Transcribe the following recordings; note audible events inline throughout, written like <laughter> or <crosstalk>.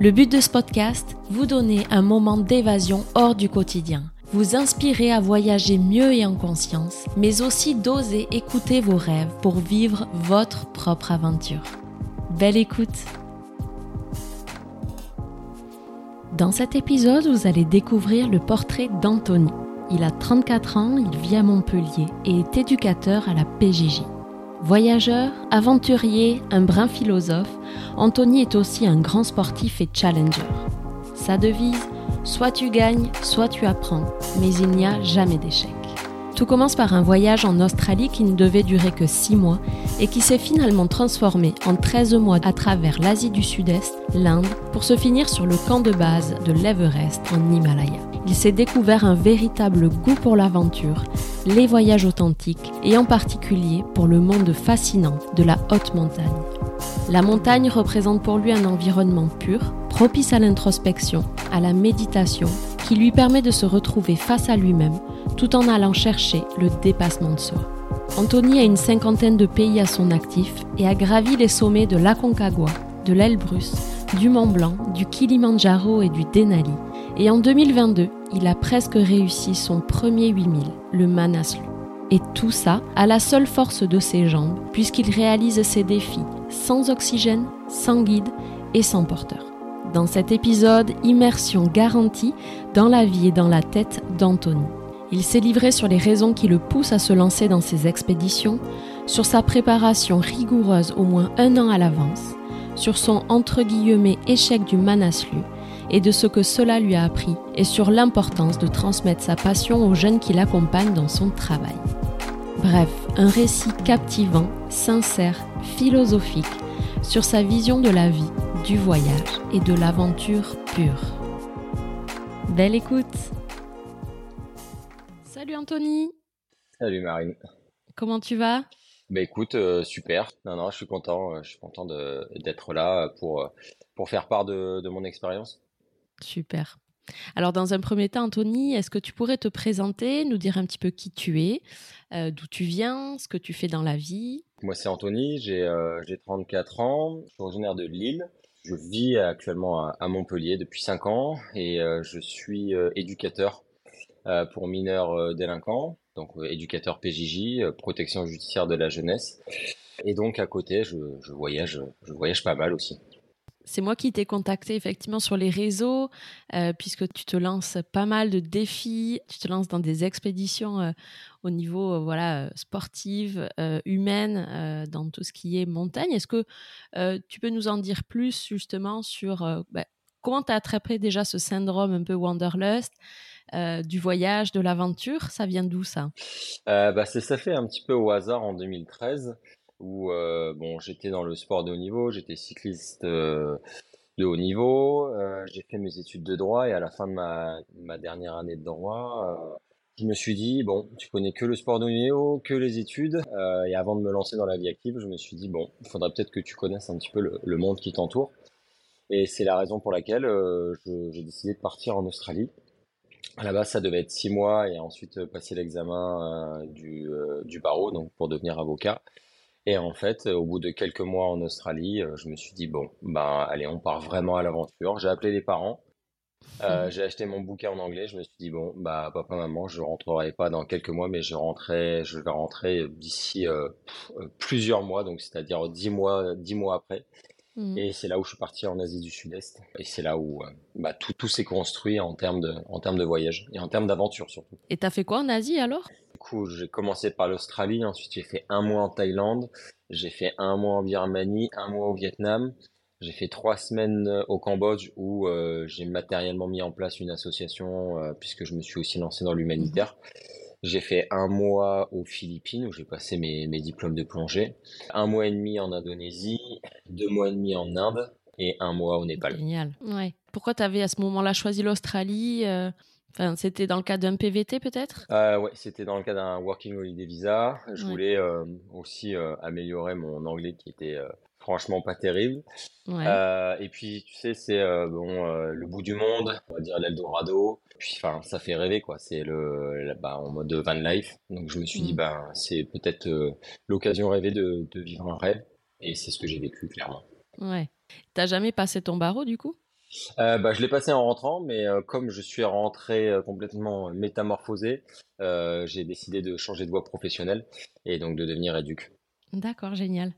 Le but de ce podcast, vous donner un moment d'évasion hors du quotidien, vous inspirer à voyager mieux et en conscience, mais aussi d'oser écouter vos rêves pour vivre votre propre aventure. Belle écoute Dans cet épisode, vous allez découvrir le portrait d'Anthony. Il a 34 ans, il vit à Montpellier et est éducateur à la PJJ. Voyageur, aventurier, un brin philosophe, Anthony est aussi un grand sportif et challenger. Sa devise Soit tu gagnes, soit tu apprends, mais il n'y a jamais d'échec. Tout commence par un voyage en Australie qui ne devait durer que 6 mois et qui s'est finalement transformé en 13 mois à travers l'Asie du Sud-Est, l'Inde, pour se finir sur le camp de base de l'Everest en Himalaya. Il s'est découvert un véritable goût pour l'aventure, les voyages authentiques et en particulier pour le monde fascinant de la haute montagne. La montagne représente pour lui un environnement pur, propice à l'introspection, à la méditation, qui lui permet de se retrouver face à lui-même tout en allant chercher le dépassement de soi. Anthony a une cinquantaine de pays à son actif et a gravi les sommets de l'Aconcagua, de l'Elbrus, du Mont Blanc, du Kilimanjaro et du Denali. Et en 2022, il a presque réussi son premier 8000, le Manaslu. Et tout ça à la seule force de ses jambes, puisqu'il réalise ses défis sans oxygène, sans guide et sans porteur. Dans cet épisode, immersion garantie dans la vie et dans la tête d'Anthony. Il s'est livré sur les raisons qui le poussent à se lancer dans ses expéditions, sur sa préparation rigoureuse au moins un an à l'avance, sur son entre guillemets échec du Manaslu et de ce que cela lui a appris, et sur l'importance de transmettre sa passion aux jeunes qui l'accompagnent dans son travail. Bref, un récit captivant, sincère, philosophique sur sa vision de la vie, du voyage et de l'aventure pure. Belle écoute Salut Anthony Salut Marine Comment tu vas? Bah écoute, euh, super. Non, non, je suis content, euh, je suis content d'être là pour, euh, pour faire part de, de mon expérience. Super. Alors, dans un premier temps, Anthony, est-ce que tu pourrais te présenter, nous dire un petit peu qui tu es, d'où tu viens, ce que tu fais dans la vie? Moi, c'est Anthony, j'ai 34 ans, je suis originaire de Lille. Je vis actuellement à, Montpellier depuis 5 ans et je suis éducateur pour mineurs délinquants, donc éducateur PJJ, protection judiciaire de la jeunesse. Et donc à côté, je, je voyage, je voyage pas mal aussi. C'est moi qui t'ai contacté effectivement sur les réseaux, euh, puisque tu te lances pas mal de défis, tu te lances dans des expéditions euh, au niveau euh, voilà sportive, humaine, dans tout ce qui est montagne. Est-ce que tu peux nous en dire plus justement sur bah, comment tu as attrapé déjà ce syndrome un peu wanderlust du voyage, de l'aventure? Ça vient d'où ça? Bah, Ça fait un petit peu au hasard en 2013 où euh, bon, j'étais dans le sport de haut niveau, j'étais cycliste euh, de haut niveau, euh, j'ai fait mes études de droit et à la fin de ma, ma dernière année de droit, je me suis dit, bon, tu connais que le sport de haut niveau, que les études, et avant de me lancer dans la vie active, je me suis dit, bon, il faudrait peut-être que tu connaisses un petit peu le, le monde qui t'entoure. Et c'est la raison pour laquelle j'ai décidé de partir en Australie. Base, ça devait être six mois et ensuite passer l'examen du, du barreau, donc pour devenir avocat. Et en fait, au bout de quelques mois en Australie, euh, je me suis dit, bon, ben allez, on part vraiment à l'aventure. J'ai appelé les parents, euh, j'ai acheté mon bouquin en anglais, je me suis dit, bon, bah papa, maman, je rentrerai pas dans quelques mois, mais je rentrerai, je vais rentrer d'ici euh, plusieurs mois, donc c'est-à-dire dix mois, dix mois après. Mmh. Et c'est là où je suis parti en Asie du Sud-Est. Et c'est là où bah, tout, tout s'est construit en termes de, en termes de voyage et en termes d'aventure surtout. Et t'as fait quoi en Asie alors? Coup, j'ai commencé par l'Australie, ensuite j'ai fait un mois en Thaïlande, j'ai fait un mois en Birmanie, un mois au Vietnam, j'ai fait trois semaines euh, au Cambodge où euh, j'ai matériellement mis en place une association euh, puisque je me suis aussi lancé dans l'humanitaire. J'ai fait un mois aux Philippines où j'ai passé mes, mes, diplômes de plongée, un mois et demi en Indonésie, deux mois et demi en Inde et un mois au Népal. Génial. Ouais. Pourquoi tu avais à ce moment-là choisi l'Australie Enfin, c'était dans le cadre d'un PVT peut-être? Euh, Ouais, c'était dans le cadre d'un Working Holiday Visa. Je voulais euh, aussi euh, améliorer mon anglais qui était franchement pas terrible. Ouais. et puis, tu sais, c'est bon, le bout du monde, on va dire l'Eldorado. Puis, enfin, ça fait rêver, quoi. C'est le, bah, en mode van life. Donc, je me suis dit, mm. ben, c'est peut-être l'occasion rêvée de, de vivre un rêve. Et c'est ce que j'ai vécu, clairement. Ouais. T'as jamais passé ton barreau, du coup? Euh, bah, je l'ai passé en rentrant, mais euh, comme je suis rentré euh, complètement métamorphosé, j'ai décidé de changer de voie professionnelle et donc de devenir éduc. D'accord, génial.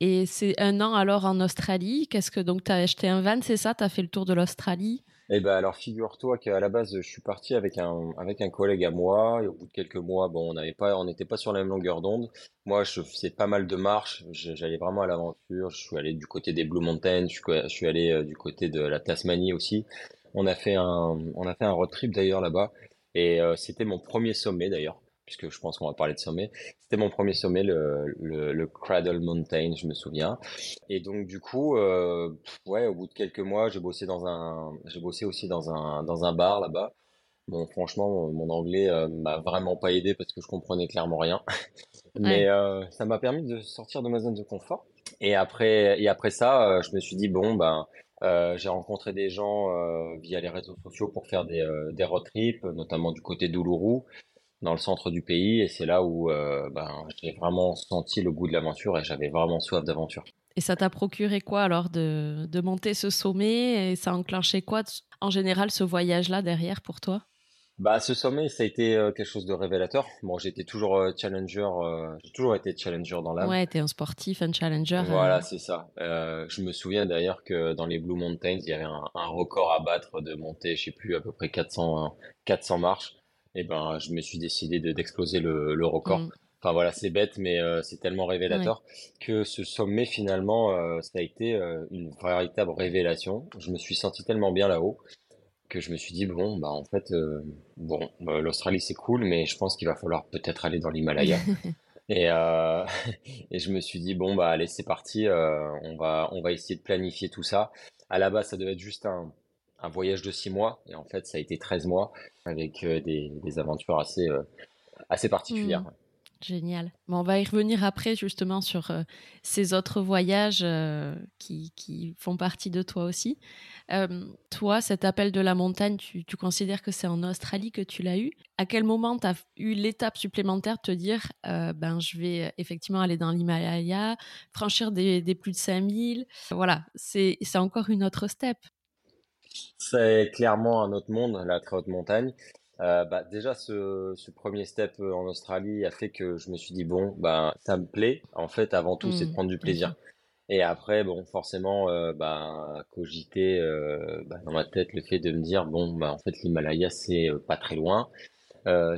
Et c'est un an alors en Australie. Qu'est-ce que donc tu as acheté un van, c'est ça? Tu as fait le tour de l'Australie? Eh ben alors figure-toi qu'à la base je suis parti avec un avec un collègue à moi et au bout de quelques mois bon on n'avait pas on n'était pas sur la même longueur d'onde. Moi je faisais pas mal de marches, j'allais vraiment à l'aventure. Je suis allé du côté des Blue Mountains, je suis, allé euh, du côté de la Tasmanie aussi. On a fait un on a fait un road trip d'ailleurs là-bas et euh, c'était mon premier sommet d'ailleurs puisque je pense qu'on va parler de sommet. C'était mon premier sommet, le, le, Cradle Mountain, je me souviens. Et donc du coup, euh, ouais, au bout de quelques mois, j'ai bossé dans un, j'ai bossé aussi dans un dans un bar là-bas. Bon, franchement, mon, anglais euh, m'a vraiment pas aidé parce que je comprenais clairement rien. Mais euh, ça m'a permis de sortir de ma zone de confort. Et après, et après ça, euh, je me suis dit bon ben. Euh, j'ai rencontré des gens euh, via les réseaux sociaux pour faire des, des road trips, notamment du côté d'Uluru dans le centre du pays et c'est là où euh, ben, j'ai vraiment senti le goût de l'aventure et j'avais vraiment soif d'aventure. Et ça t'a procuré quoi alors de, de, monter ce sommet et ça a enclenché quoi en général ce voyage-là derrière pour toi? Bah, ce sommet, ça a été euh, quelque chose de révélateur. Bon, j'étais toujours euh, challenger, j'ai toujours été challenger dans l'âme. Ouais, t'es un sportif, un challenger. Voilà, c'est ça. je me souviens d'ailleurs que dans les Blue Mountains, il y avait un, un, record à battre de monter, je sais plus, à peu près 400, 400 marches et ben je me suis décidé de d'exploser le, le record. Mm. Enfin voilà, c'est bête, mais euh, c'est tellement révélateur que ce sommet finalement, euh, ça a été euh, une véritable révélation. Je me suis senti tellement bien là-haut que je me suis dit bon bah en fait bon l'Australie c'est cool, mais je pense qu'il va falloir peut-être aller dans l'Himalaya. <laughs> et <laughs> et je me suis dit bon bah allez c'est parti, on va on va essayer de planifier tout ça. À la base ça devait être juste un un voyage de six mois et en fait ça a été 13 mois avec euh, des, aventures assez, euh, assez particulières. Mmh. Génial. On va y revenir après justement sur euh, ces autres voyages qui, qui, font partie de toi aussi. toi, cet appel de la montagne, tu, tu considères que c'est en Australie que tu l'as eu. À quel moment tu as eu l'étape supplémentaire de te dire, ben, je vais effectivement aller dans l'Himalaya, franchir des, des, plus de 5000 Voilà, c'est encore une autre step. C'est clairement un autre monde, la très haute montagne. Euh, bah, déjà, ce, ce, premier step euh, en Australie a fait que je me suis dit, bon, bah, ça me plaît. En fait, avant tout, c'est de mmh, prendre du plaisir. Et après, bon, forcément, euh, bah, cogiter euh, bah, dans ma tête le fait de me dire, bon, bah, en fait, l'Himalaya, c'est pas très loin.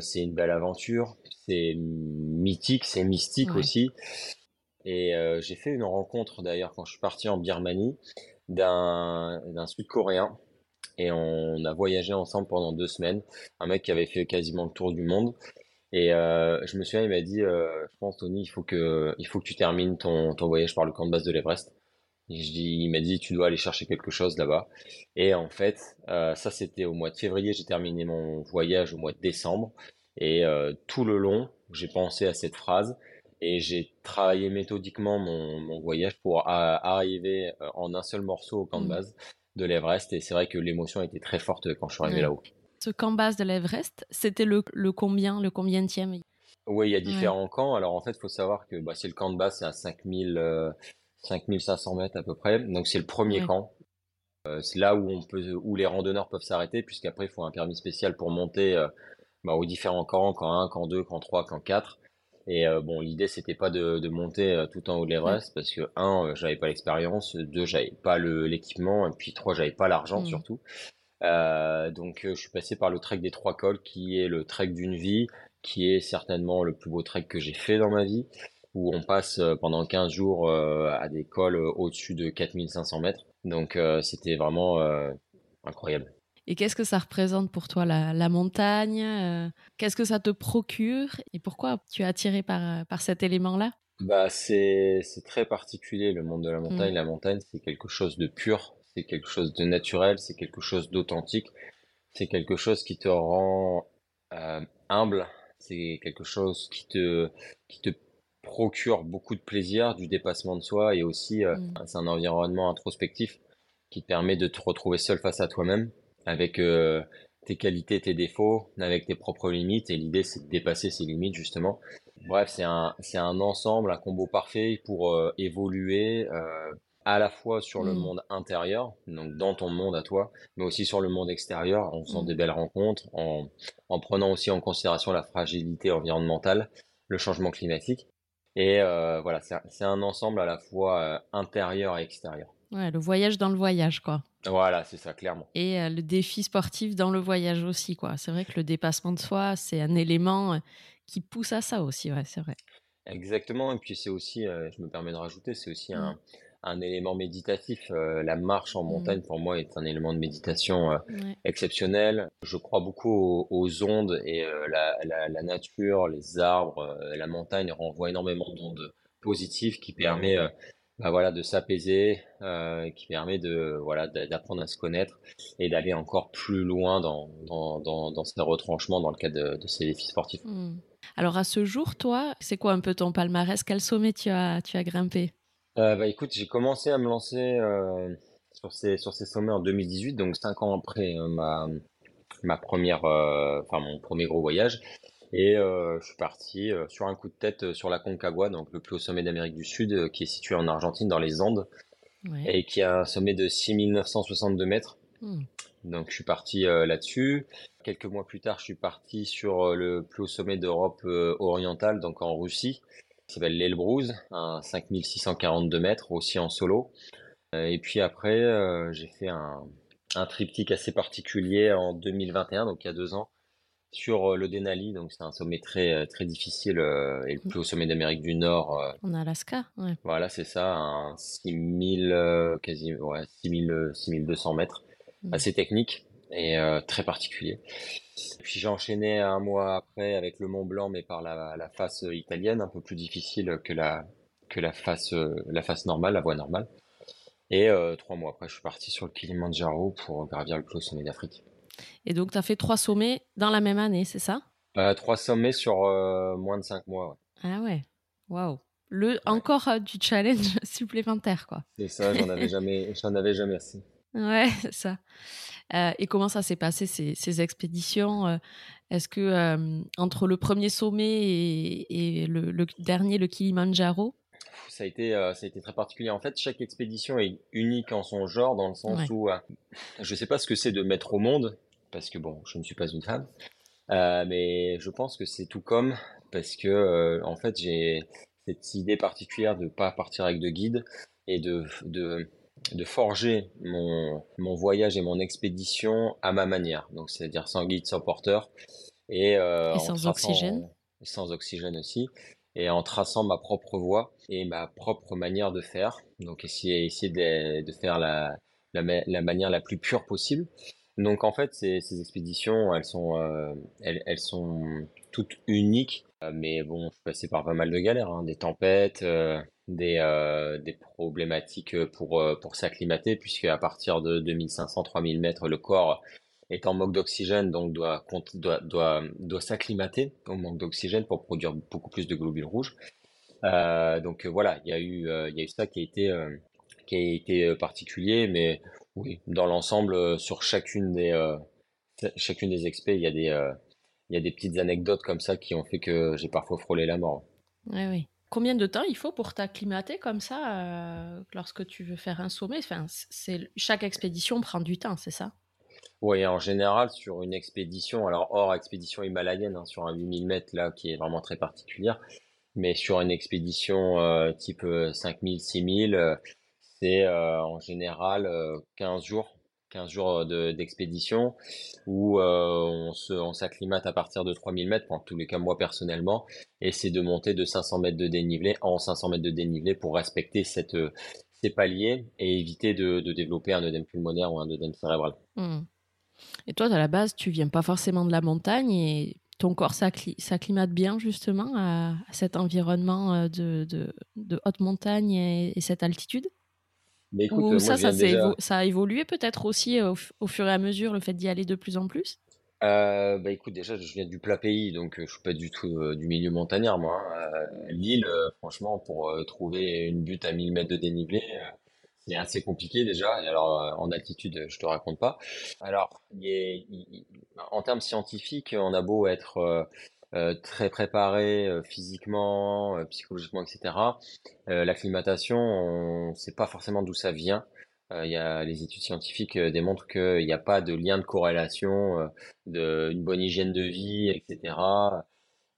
c'est une belle aventure. C'est mythique, c'est mystique aussi. Et j'ai fait une rencontre d'ailleurs quand je suis parti en Birmanie d'un d'un Sud-Coréen et on a voyagé ensemble pendant deux semaines. Un mec qui avait fait quasiment le tour du monde. Et euh, je me souviens, il m'a dit, euh, je pense Tony, il faut que, il faut que tu termines ton, ton voyage par le camp de base de l'Everest. Et je dis, il m'a dit, tu dois aller chercher quelque chose là-bas. Et en fait, euh, ça c'était au mois de février. J'ai terminé mon voyage au mois de décembre. Et euh, tout le long, j'ai pensé à cette phrase et j'ai travaillé méthodiquement mon, mon voyage pour arriver euh, en un seul morceau au camp de mmh. De l'Everest. Et c'est vrai que l'émotion était très forte quand je suis arrivé là-haut. Ce camp base de l'Everest, c'était le, le combien, le combien Oui, il y a différents camps. Alors en fait, il faut savoir que bah, c'est le camp de base, c'est à 5000, euh, 5500 mètres à peu près. Donc c'est le premier camp. Euh, c'est là où on peut, où les randonneurs peuvent s'arrêter, puisqu'après il faut un permis spécial pour monter euh, bah, aux différents camps, camp 1, camp 2, camp 3, camp 4. Et euh, bon, l'idée c'était pas de, de monter euh, tout en haut de l'Everest parce que un, euh, j'avais pas l'expérience, deux, j'avais pas l'équipement, et puis trois, j'avais pas l'argent mmh. surtout. Donc je suis passé par le trek des trois cols qui est le trek d'une vie, qui est certainement le plus beau trek que j'ai fait dans ma vie, où on passe pendant 15 jours à des cols au-dessus de 4500 mètres. Donc c'était vraiment incroyable. Et qu'est-ce que ça représente pour toi, la, montagne euh, Qu'est-ce que ça te procure Et pourquoi tu es attiré par, euh, par cet élément-là? Bah, c'est, très particulier le monde de la montagne. Mm. La montagne, c'est quelque chose de pur, c'est quelque chose de naturel, c'est quelque chose d'authentique. c'est quelque chose qui te rend euh, humble, c'est quelque chose qui te, qui te procure beaucoup de plaisir, du dépassement de soi et aussi euh, mm. c'est un environnement introspectif qui te permet de te retrouver seul face à toi-même avec euh, tes qualités, tes défauts, avec tes propres limites et l'idée c'est de dépasser ces limites justement. Bref, c'est un, c'est un ensemble, un combo parfait pour euh, évoluer à la fois sur le mm. monde intérieur, donc dans ton monde à toi, mais aussi sur le monde extérieur en faisant mm. des belles rencontres, en, en prenant aussi en considération la fragilité environnementale, le changement climatique et euh, voilà, c'est un ensemble à la fois euh, intérieur et extérieur. Ouais, le voyage dans le voyage, quoi. Voilà, c'est ça, clairement. Et euh, le défi sportif dans le voyage aussi, quoi. C'est vrai que le dépassement de soi, c'est un élément qui pousse à ça aussi, ouais, c'est vrai. Exactement, et puis c'est aussi, je me permets de rajouter, c'est aussi un, mmh un élément méditatif. Euh, la marche en montagne, mmh. pour moi, est un élément de méditation euh, exceptionnel. Je crois beaucoup aux, ondes et euh, la, la, la, nature, les arbres, la montagne renvoient énormément d'ondes positives qui permet bah voilà, de s'apaiser, qui permet de voilà d'apprendre à se connaître et d'aller encore plus loin dans, dans, dans, dans, ces retranchements dans le cadre de, ces défis sportifs. Mmh. Alors à ce jour, toi, c'est quoi un peu ton palmarès? Quel sommet tu as, tu as grimpé? Euh, bah écoute, j'ai commencé à me lancer euh, sur ces sur ces sommets en 2018, donc cinq ans après euh, ma ma première, enfin mon premier gros voyage, et je suis parti sur un coup de tête sur la Concagua, donc le plus haut sommet d'Amérique du Sud, qui est situé en Argentine dans les Andes, et qui a un sommet de 6962 mètres. Hmm. Donc je suis parti là-dessus. Quelques mois plus tard, je suis parti sur le plus haut sommet d'Europe orientale, donc en Russie, qui s'appelle l'Elbrouz, à 5642 mètres, aussi en solo. Euh, et puis après, euh, j'ai fait un, un triptyque assez particulier en 2021, donc il y a deux ans, sur euh, le Denali. Donc c'est un sommet très très difficile et le plus haut sommet d'Amérique du Nord. En Alaska, ouais. Voilà, c'est ça, un 6000 quasi ouais, 6000 6200 mètres, mmh. assez technique et très particulier. Puis j'ai enchaîné un mois après avec le Mont Blanc, mais par la, la face italienne, un peu plus difficile que la, que la face, la face normale, la voie normale. Et euh, trois mois après, je suis parti sur le Kilimanjaro pour gravir le plus haut sommet d'Afrique. Et donc, tu as fait trois sommets dans la même année, c'est ça? Euh, Trois sommets sur euh, moins de cinq mois. Ouais. Ah ouais, waouh. Le, Encore du challenge <laughs> supplémentaire, quoi. C'est ça, j'en avais jamais, j'en avais jamais assez. Ouais, <laughs> ça. Euh, et comment ça s'est passé ces, expéditions euh, Est-ce que euh, entre le premier sommet et, le, dernier, le Kilimanjaro, ça a été ça a été très particulier. En fait, chaque expédition est unique en son genre dans le sens où je sais pas ce que c'est de mettre au monde parce que bon, je ne suis pas une femme, mais je pense que c'est tout comme parce que en fait j'ai cette idée particulière de pas partir avec de guide et de, de de forger mon, mon voyage et mon expédition à ma manière. Donc, c'est-à-dire sans guide, sans porteur. Et, euh, sans oxygène. Sans oxygène aussi. Et en traçant ma propre voie et ma propre manière de faire. Donc, essayer, essayer de, de faire la, la, la, manière la plus pure possible. Donc, en fait, ces, expéditions, elles sont, euh, elles, sont toutes uniques. Euh, mais bon, je suis passé par pas mal de galères, hein, des tempêtes, euh, des, problématiques pour, pour s'acclimater, puisque à partir de 2500-3000 mètres, le corps est en manque d'oxygène, donc doit, doit, doit, doit s'acclimater au manque d'oxygène pour produire beaucoup plus de globules rouges. Donc voilà, il y a eu, il y a eu ça qui a été, qui a été particulier, mais oui, dans l'ensemble, sur chacune des, chacune des expés, il y a des, il y a des petites anecdotes comme ça qui ont fait que j'ai parfois frôlé la mort. Oui, oui. Combien de temps il faut pour t'acclimater comme ça euh, lorsque tu veux faire un sommet? Enfin, c'est, Chaque expédition prend du temps, c'est ça? Oui, en général, sur une expédition, alors hors expédition himalayenne, hein, sur un 8000 mètres là, qui est vraiment très particulière, mais sur une expédition euh, type 5000, euh, 6000, c'est en général 15 jours 15 jours d'expédition où euh, on s'acclimate à partir de 3000 mètres, en tous les cas moi personnellement, et c'est de monter de 500 mètres de dénivelé en 500 mètres de dénivelé pour respecter cette, ces paliers et éviter de, développer un œdème pulmonaire ou un œdème cérébral. Mmh. Et toi, à la base, tu viens pas forcément de la montagne et ton corps s'acclimate bien justement à, cet environnement euh, de, de, haute montagne et cette altitude? Mais écoute, ça, ça, a évolué peut-être aussi au, fur et à mesure, le fait d'y aller de plus en plus? Euh, bah écoute, déjà, je viens du plat pays, donc je suis pas du tout du milieu montagnard, moi. Hein. L'île, franchement, pour trouver une butte à 1000 mètres de dénivelé, c'est assez compliqué déjà. Et alors, euh, en altitude, je te raconte pas. Alors, en termes scientifiques, on a beau être euh, euh, très préparé physiquement, psychologiquement, etc. l'acclimatation, on ne sait pas forcément d'où ça vient. Il y a, les études scientifiques démontrent qu'il n'y a pas de lien de corrélation d'une bonne hygiène de vie, etc.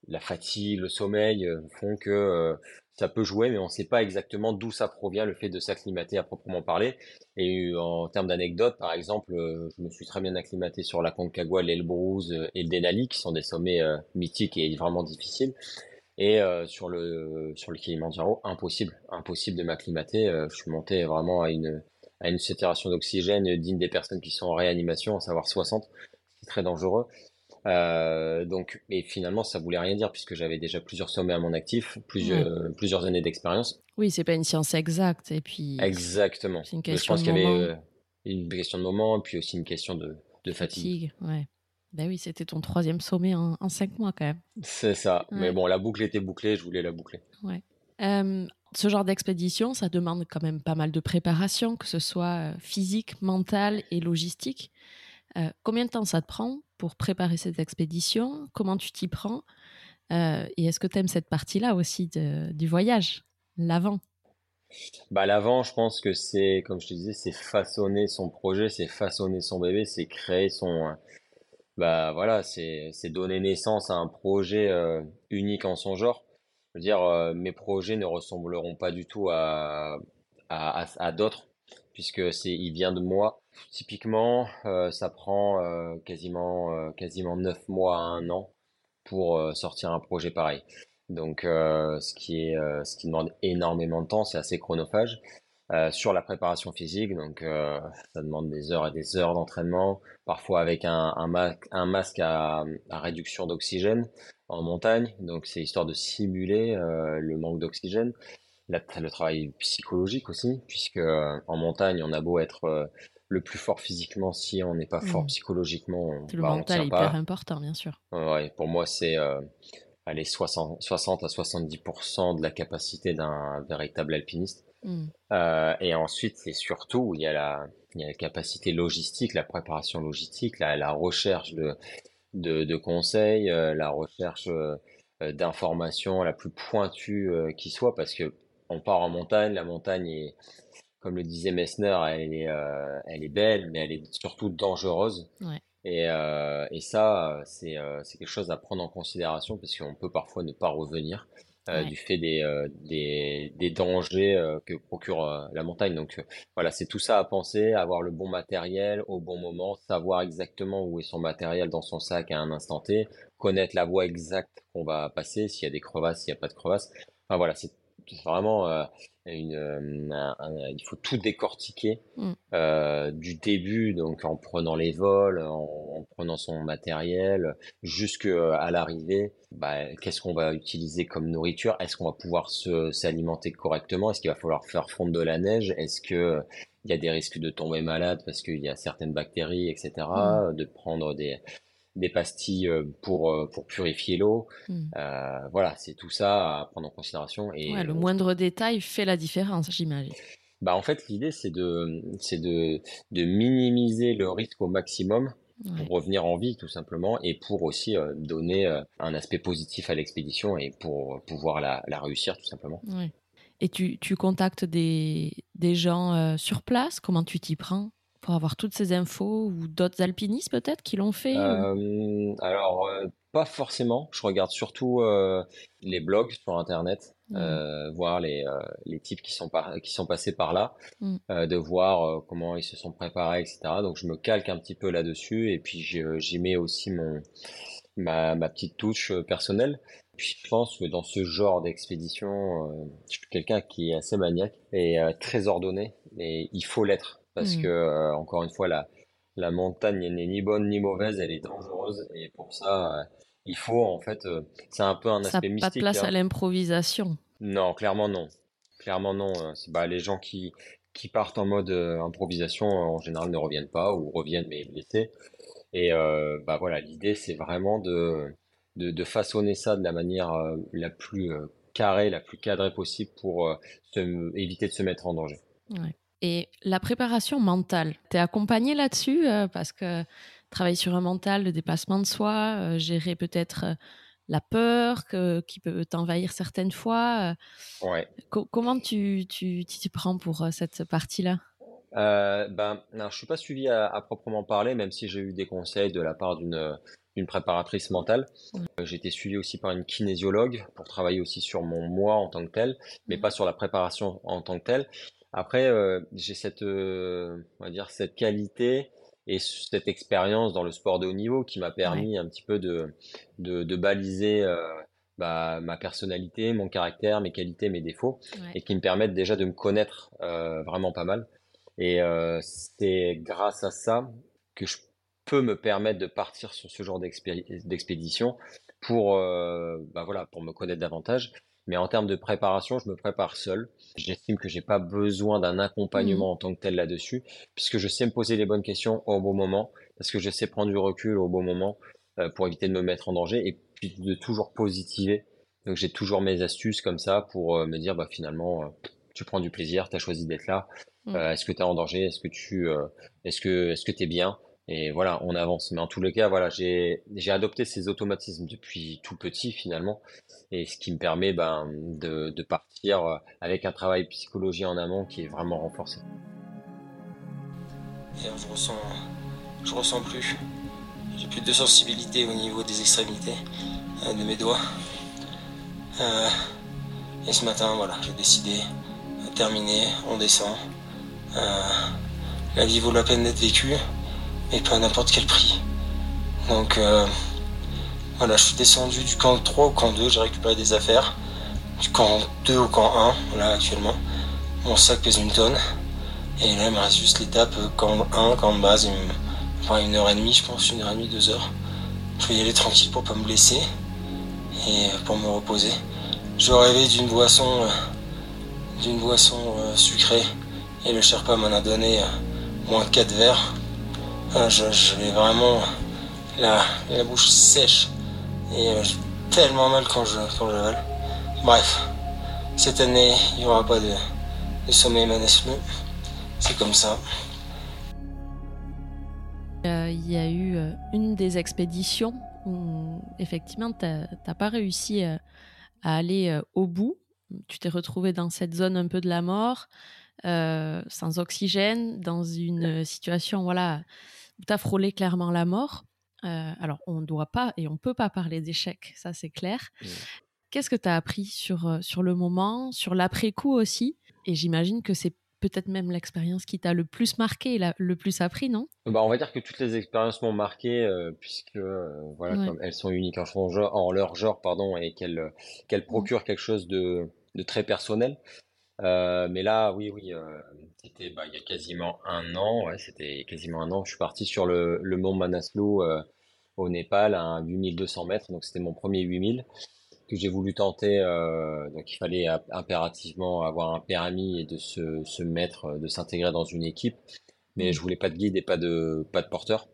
La fatigue, le sommeil font que ça peut jouer, mais on ne sait pas exactement d'où ça provient le fait de s'acclimater à proprement parler. Et euh, en termes d'anecdotes, par exemple, euh, je me suis très bien acclimaté sur la Concagua, l'Elbrouz euh, et le Denali, qui sont des sommets mythiques et vraiment difficiles. Et sur le sur le Kilimanjaro, impossible, impossible de m'acclimater. je suis monté vraiment à une à une saturation d'oxygène digne des personnes qui sont en réanimation, à savoir 60, c'est très dangereux. Euh, donc, et finalement, ça voulait rien dire puisque j'avais déjà plusieurs sommets à mon actif, plusieurs, plusieurs années d'expérience. Oui, c'est pas une science exacte. Et puis. Exactement. C'est une question Je pense qu'il y avait euh, une question de moment, et puis aussi une question de, de fatigue. fatigue. Ouais. Ben oui, c'était ton troisième sommet en, en, cinq mois quand même. C'est ça. Mais bon, la boucle était bouclée, je voulais la boucler. Ouais. Euh, ce genre d'expédition, ça demande quand même pas mal de préparation, que ce soit physique, mentale et logistique. Euh, combien de temps ça te prend pour préparer cette expédition? Comment tu t'y prends? Euh, Et est-ce que tu aimes cette partie-là aussi du voyage, l'avant. Bah, L'avant, je pense que c'est, comme je te disais, c'est façonner son projet, c'est façonner son bébé, c'est créer son... Bah voilà, c'est donner naissance à un projet euh, unique en son genre. Je veux dire, mes projets ne ressembleront pas du tout à, à, à d'autres, puisque c'est, il vient de moi. Typiquement, euh, ça prend euh, quasiment euh, quasiment neuf mois à un an pour sortir un projet pareil. Donc, ce qui est ce qui demande énormément de temps, c'est assez chronophage. sur la préparation physique, donc ça demande des heures et des heures d'entraînement, parfois avec un, un, un masque à réduction d'oxygène en montagne, donc c'est histoire de simuler le manque d'oxygène. Le travail psychologique aussi, puisque en montagne, on a beau être le plus fort physiquement si on n'est pas fort mmh. psychologiquement. le mental est hyper important, bien sûr. Ouais, pour moi, c'est euh, 60, 60 à 70% de la capacité d'un véritable alpiniste. Mmh. Euh, et ensuite, c'est surtout, il y, a la, il y a la capacité logistique, la préparation logistique, la, la recherche de, de, de conseils, euh, la recherche euh, d'informations la plus pointue qui soit, parce que on part en montagne, la montagne est comme le disait Messner, elle est, euh, elle est belle, mais elle est surtout dangereuse. Et, euh, et, ça, c'est euh, quelque chose à prendre en considération parce qu'on peut parfois ne pas revenir du fait des, des, des, dangers que procure la montagne. Donc voilà, c'est tout ça à penser, avoir le bon matériel au bon moment, savoir exactement où est son matériel dans son sac à un instant T, connaître la voie exacte qu'on va passer, s'il y a des crevasses, s'il n'y a pas de crevasses. Enfin voilà, c'est vraiment euh, une, euh, il faut tout décortiquer mm. euh, du début, donc en prenant les vols, en, prenant son matériel, jusqu'à l'arrivée. Bah, Qu'est-ce qu'on va utiliser comme nourriture? Est-ce qu'on va pouvoir s'alimenter correctement? Est-ce qu'il va falloir faire fondre de la neige? Est-ce que il y a des risques de tomber malade parce qu'il y a certaines bactéries, etc. Mm. De prendre des des pastilles euh, pour, euh, pour purifier l'eau. Hmm. Euh, voilà, c'est tout ça à prendre en considération. Et le moindre détail fait la différence, j'imagine. Bah en fait, l'idée c'est de c'est de, de minimiser le risque au maximum pour revenir en vie tout simplement et pour aussi donner un aspect positif à l'expédition et pour pouvoir la, la réussir tout simplement. Et tu, tu contactes des, des gens sur place? Comment tu t'y prends? Pour avoir toutes ces infos ou d'autres alpinistes peut-être qui l'ont fait euh, Alors, euh, pas forcément. Je regarde surtout euh, les blogs sur Internet, mmh. voir les, les types qui sont, par, qui sont passés par là, mmh. de voir comment ils se sont préparés, etc. Donc, je me calque un petit peu là-dessus et puis j'y mets aussi mon, ma, ma petite touche personnelle. Puis je pense que dans ce genre d'expédition, je suis quelqu'un qui est assez maniaque et très ordonné et il faut l'être parce mmh. que euh, encore une fois la la montagne n'est ni bonne ni mauvaise, elle est dangereuse et pour ça euh, il faut en fait euh, c'est un peu un aspect mystique. Pas de place à hein. l'improvisation. Non, clairement non. Clairement non. Bah, les gens qui qui partent en mode improvisation en général ne reviennent pas ou reviennent mais blessés. Et bah voilà, l'idée c'est vraiment de, de, façonner ça de la manière la plus carrée, la plus cadrée possible pour éviter de se mettre en danger. Et la préparation mentale, tu es accompagné là-dessus parce que travailler sur un mental, le dépassement de soi, gérer peut-être la peur qui peut t'envahir certaines fois. Ouais. comment tu t'y tu, prends pour cette partie-là? Euh, ben, non, je suis pas suivi à, à, proprement parler, même si j'ai eu des conseils de la part d'une d'une préparatrice mentale. Euh, j'ai été suivi aussi par une kinésiologue pour travailler aussi sur mon moi en tant que tel, mais pas sur la préparation en tant que tel. Après, euh, j'ai cette, euh, on va dire, cette qualité et cette expérience dans le sport de haut niveau qui m'a permis un petit peu de, de, de baliser euh, bah, ma personnalité, mon caractère, mes qualités, mes défauts, et qui me permettent déjà de me connaître vraiment pas mal. Et c'est grâce à ça que je peux me permettre de partir sur ce genre d'expédition pour, bah voilà, pour me connaître davantage. Mais en termes de préparation, je me prépare seul. J'estime que j'ai pas besoin d'un accompagnement mmh. en tant que tel là-dessus, puisque je sais me poser les bonnes questions au bon moment, parce que je sais prendre du recul au bon moment euh, pour éviter de me mettre en danger et puis de toujours positiver. Donc j'ai toujours mes astuces comme ça pour euh, me dire bah finalement euh, tu prends du plaisir, tu as choisi d'être là. Mmh. est-ce que tu es en danger? Est-ce que tu est-ce que est-ce que tu es bien? Et voilà, on avance. Mais en tous les cas, voilà, j'ai adopté ces automatismes depuis tout petit finalement, et ce qui me permet ben, de, de partir euh, avec un travail psychologie en amont qui est vraiment renforcé. Et je ressens, je ressens plus. J'ai plus de sensibilité au niveau des extrémités euh, de mes doigts. Euh, et ce matin, voilà, j'ai décidé, de terminer, on descend. la vie vaut la peine d'être vécue et pas à n'importe quel prix. Donc euh, voilà, je suis descendu du camp 3 au camp 2, j'ai récupéré des affaires. Du camp 2 au camp 1, là actuellement. Mon sac pèse une tonne. Et là il me reste juste l'étape euh, camp 1, camp de base, enfin une heure et demie je pense, une heure et demie, deux heures. Je vais y aller tranquille pour pas me blesser et euh, pour me reposer. Je rêvais d'une boisson d'une boisson sucrée et le Sherpa m'en a donné moins 4 verres ah, je, vais vraiment la, la bouche sèche et euh, tellement mal quand je, quand je Bref, cette année, il n'y aura pas de, de sommet. C'est comme ça. Euh, il y a eu euh, une des expéditions où effectivement tu n'as pas réussi à aller au bout. Tu t'es retrouvé dans cette zone un peu de la mort, sans oxygène, dans une situation voilà tu as frôlé clairement la mort. Euh, alors, on ne doit pas et on ne peut pas parler d'échec, ça c'est clair. Mmh. Qu'est-ce que tu as appris sur, euh, sur le moment, sur l'après-coup aussi? Et j'imagine que c'est peut-être même l'expérience qui t'a le plus marqué et le plus appris, non? Bah, On va dire que toutes les expériences m'ont marqué, euh, puisque voilà, comme elles sont uniques en, genre, en leur genre pardon, et qu'elles mmh. procurent quelque chose de, de très personnel. Euh, mais là, oui, oui, euh, c'était bah, il y a quasiment un an, ouais, c'était quasiment un an. Je suis parti sur le, le mont Manaslu euh, au Népal à 8200 mètres, donc c'était mon premier 8000 que j'ai voulu tenter. Euh, donc il fallait impérativement avoir un permis et de se, se mettre, de s'intégrer dans une équipe. Mais mmh. je voulais pas de guide et pas de pas de porteur.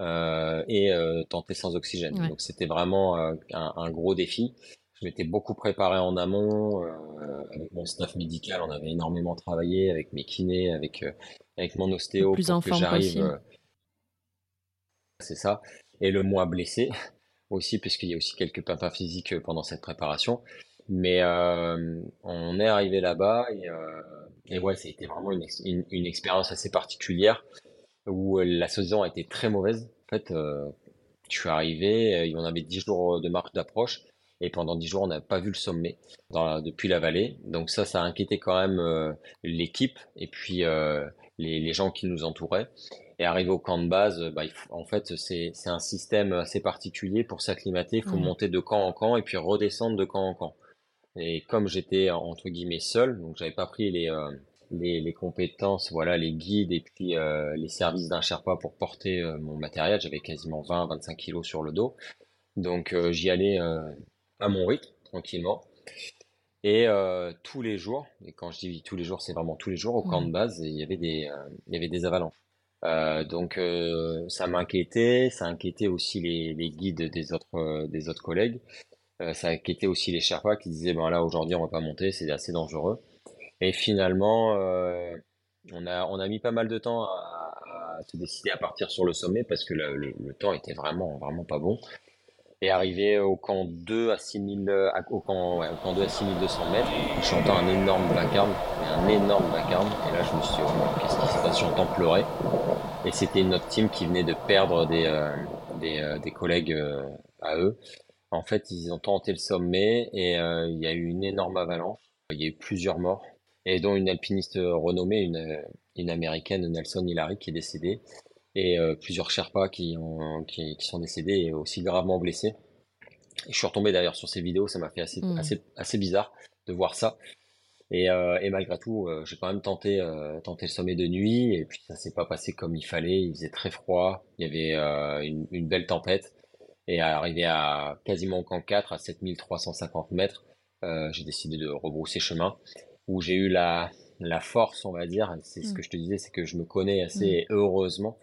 et tenter sans oxygène. Donc c'était vraiment un, un, gros défi. Je m'étais beaucoup préparé en amont euh, avec mon staff médical. On avait énormément travaillé avec mes kinés, avec euh, avec mon ostéo plus pour que j'arrive. Euh, c'est ça. Et le mois blessé <laughs> aussi, puisqu'il y a aussi quelques pépins physiques pendant cette préparation. Mais on est arrivé là-bas et, et ouais, ça a été vraiment une, une, une, expérience assez particulière où la saison a été très mauvaise. En fait, je suis arrivé, il y en avait 10 jours de marque d'approche et pendant dix jours, on n'a pas vu le sommet dans depuis la vallée. Donc ça, ça a inquiété quand même euh, l'équipe et puis euh, les, les, gens qui nous entouraient. Et arrivé au camp de base, bah, en fait, c'est un système assez particulier pour s'acclimater. Il faut monter de camp en camp et puis redescendre de camp en camp. Et comme j'étais entre guillemets seul, donc j'avais pas pris les, euh, les, les, compétences, voilà, les guides et puis euh, les services d'un Sherpa pour porter euh, mon matériel. J'avais quasiment 20-25 kilos sur le dos. Donc j'y allais à mon rythme, tranquillement. Et tous les jours, et quand je dis tous les jours, c'est vraiment tous les jours, au camp de base, il y avait des, il y avait des avalanches. donc ça m'inquiétait, ça inquiétait aussi les, les guides des autres, des autres collègues. ça inquiétait aussi les Sherpas qui disaient, ben là aujourd'hui on va pas monter, c'est assez dangereux. Et finalement, on a, on a mis pas mal de temps à, se décider à partir sur le sommet parce que le, le, temps était vraiment, vraiment pas bon. Et arrivé au camp 2 à 6000, au camp, au camp 2 à 6200 mètres, j'entends un énorme vacarme, un énorme vacarme. Et là, je me suis dit, oh, qu'est-ce qui se passe? J'entends pleurer. Et c'était notre team qui venait de perdre des, euh, des, euh, des, collègues euh, à eux. En fait, ils ont tenté le sommet et il y a eu une énorme avalanche. Il y a eu plusieurs morts et dont une alpiniste renommée, une, une américaine, Nelson Hillary, qui est décédée, et euh, plusieurs Sherpas qui, ont, qui, qui, sont décédés et aussi gravement blessés. Et je suis retombé d'ailleurs sur ces vidéos, ça m'a fait assez, mm. assez, assez bizarre de voir ça. Et, euh, et malgré tout, euh, j'ai quand même tenté, euh, tenté le sommet de nuit, et puis ça s'est pas passé comme il fallait. Il faisait très froid, il y avait une, une, belle tempête, et arrivé à quasiment au camp 4, à 7350 mètres, j'ai décidé de rebrousser chemin où j'ai eu la, la force, on va dire, c'est ce mm. que je te disais, c'est que je me connais assez mm. heureusement,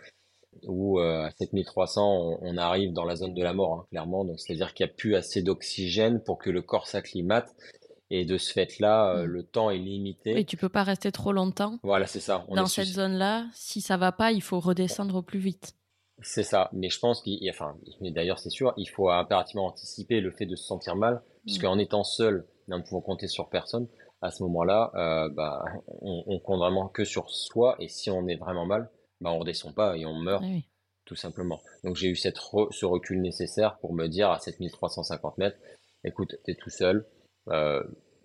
où euh, à 7300, on, arrive dans la zone de la mort, hein, clairement, donc c'est-à-dire qu'il n'y a plus assez d'oxygène pour que le corps s'acclimate, et de ce fait-là, euh, mm. le temps est limité. Et tu peux pas rester trop longtemps. Voilà, c'est ça. dans cette zone-là, si ça va pas, il faut redescendre au plus vite. C'est ça, mais je pense qu'il, enfin, mais d'ailleurs c'est sûr, il faut impérativement anticiper le fait de se sentir mal, puisque en étant seul, nous ne pouvons compter sur personne à ce moment-là, euh, bah, on, on, compte vraiment que sur soi. Et si on est vraiment mal, bah, on redescend pas et on meurt, tout simplement. Donc j'ai eu cette ce recul nécessaire pour me dire à 7350 mètres, écoute, t'es tout seul, euh,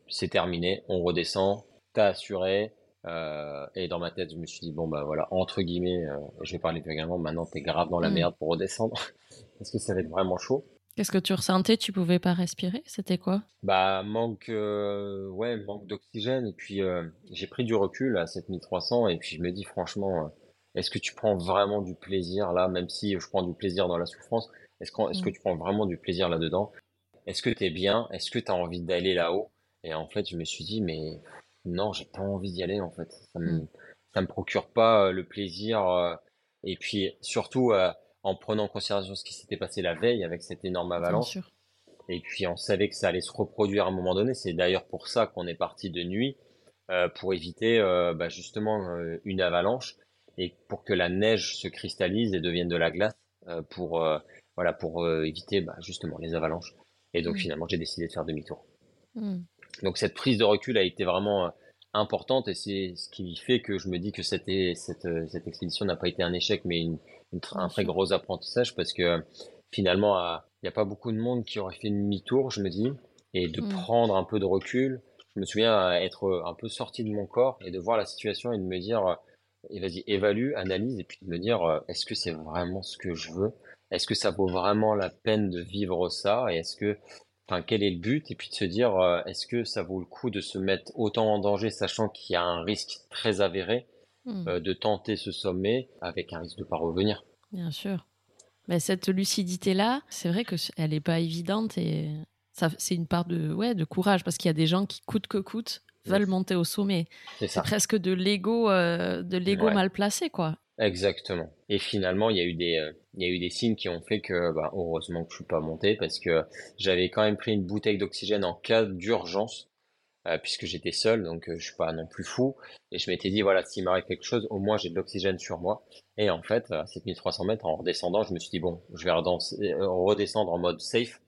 c'est terminé, on redescend, t'as assuré. Euh, et dans ma tête, je me suis dit bon bah voilà, entre guillemets, euh, je vais parler vulgairement. Maintenant, t'es grave dans la mm. merde pour redescendre <laughs> parce que ça va être vraiment chaud. Qu'est-ce que tu ressentais? Tu pouvais pas respirer? C'était quoi? Bah manque, euh, ouais, manque d'oxygène. Et puis j'ai pris du recul à 7300 et puis je me dis franchement, est-ce que tu prends vraiment du plaisir là, même si je prends du plaisir dans la souffrance Est-ce qu est-ce que mm. tu prends vraiment du plaisir là-dedans? Est-ce que tu es bien? Est-ce que tu as envie d'aller là-haut? Et en fait, je me suis dit mais non, j'ai pas envie d'y aller en fait. Ça me mm. ça me procure pas le plaisir. et puis surtout en prenant en considération ce qui s'était passé la veille avec cette énorme avalanche. Et puis on savait que ça allait se reproduire à un moment donné. C'est d'ailleurs pour ça qu'on est parti de nuit, euh, pour éviter euh, bah, justement euh, une avalanche et pour que la neige se cristallise et devienne de la glace euh, pour voilà pour éviter bah, justement les avalanches. Et donc mm. finalement j'ai décidé de faire demi-tour. Mm. Donc cette prise de recul a été vraiment importante et c'est ce qui fait que je me dis que cette, cette, cette expédition n'a pas été un échec mais une, un très gros apprentissage parce que finalement, il n'y a pas beaucoup de monde qui aurait fait demi-tour, je me dis, et de mm. prendre un peu de recul. Je me souviens être un peu sorti de mon corps et de voir la situation et de me dire, et vas-y, évalue, analyse, et puis de me dire, est-ce que c'est vraiment ce que je veux? Est-ce que ça vaut vraiment la peine de vivre ça? Et est-ce que, enfin, quel est le but? Et puis de se dire, est-ce que ça vaut le coup de se mettre autant en danger, sachant qu'il y a un risque très avéré Hmm. Euh, de tenter ce sommet avec un risque de pas revenir? Bien sûr. Mais cette lucidité-là, c'est vrai que elle n'est pas évidente et c'est une part de, ouais, de courage parce qu'il y a des gens qui coûte que coûte veulent monter au sommet. C'est presque de l'ego, euh, de l'ego mal placé, quoi. Exactement. Et finalement, il y a eu des, euh, il y a eu des signes qui ont fait que, bah, heureusement que je suis pas monté parce que j'avais quand même pris une bouteille d'oxygène en cas d'urgence euh, puisque j'étais seul, donc je suis pas non plus fou. Et je m'étais dit, voilà, s'il m'arrive quelque chose, au moins j'ai de l'oxygène sur moi. Et en fait, à 7300 mètres, en redescendant, je me suis dit, bon, je vais redescendre en mode safe.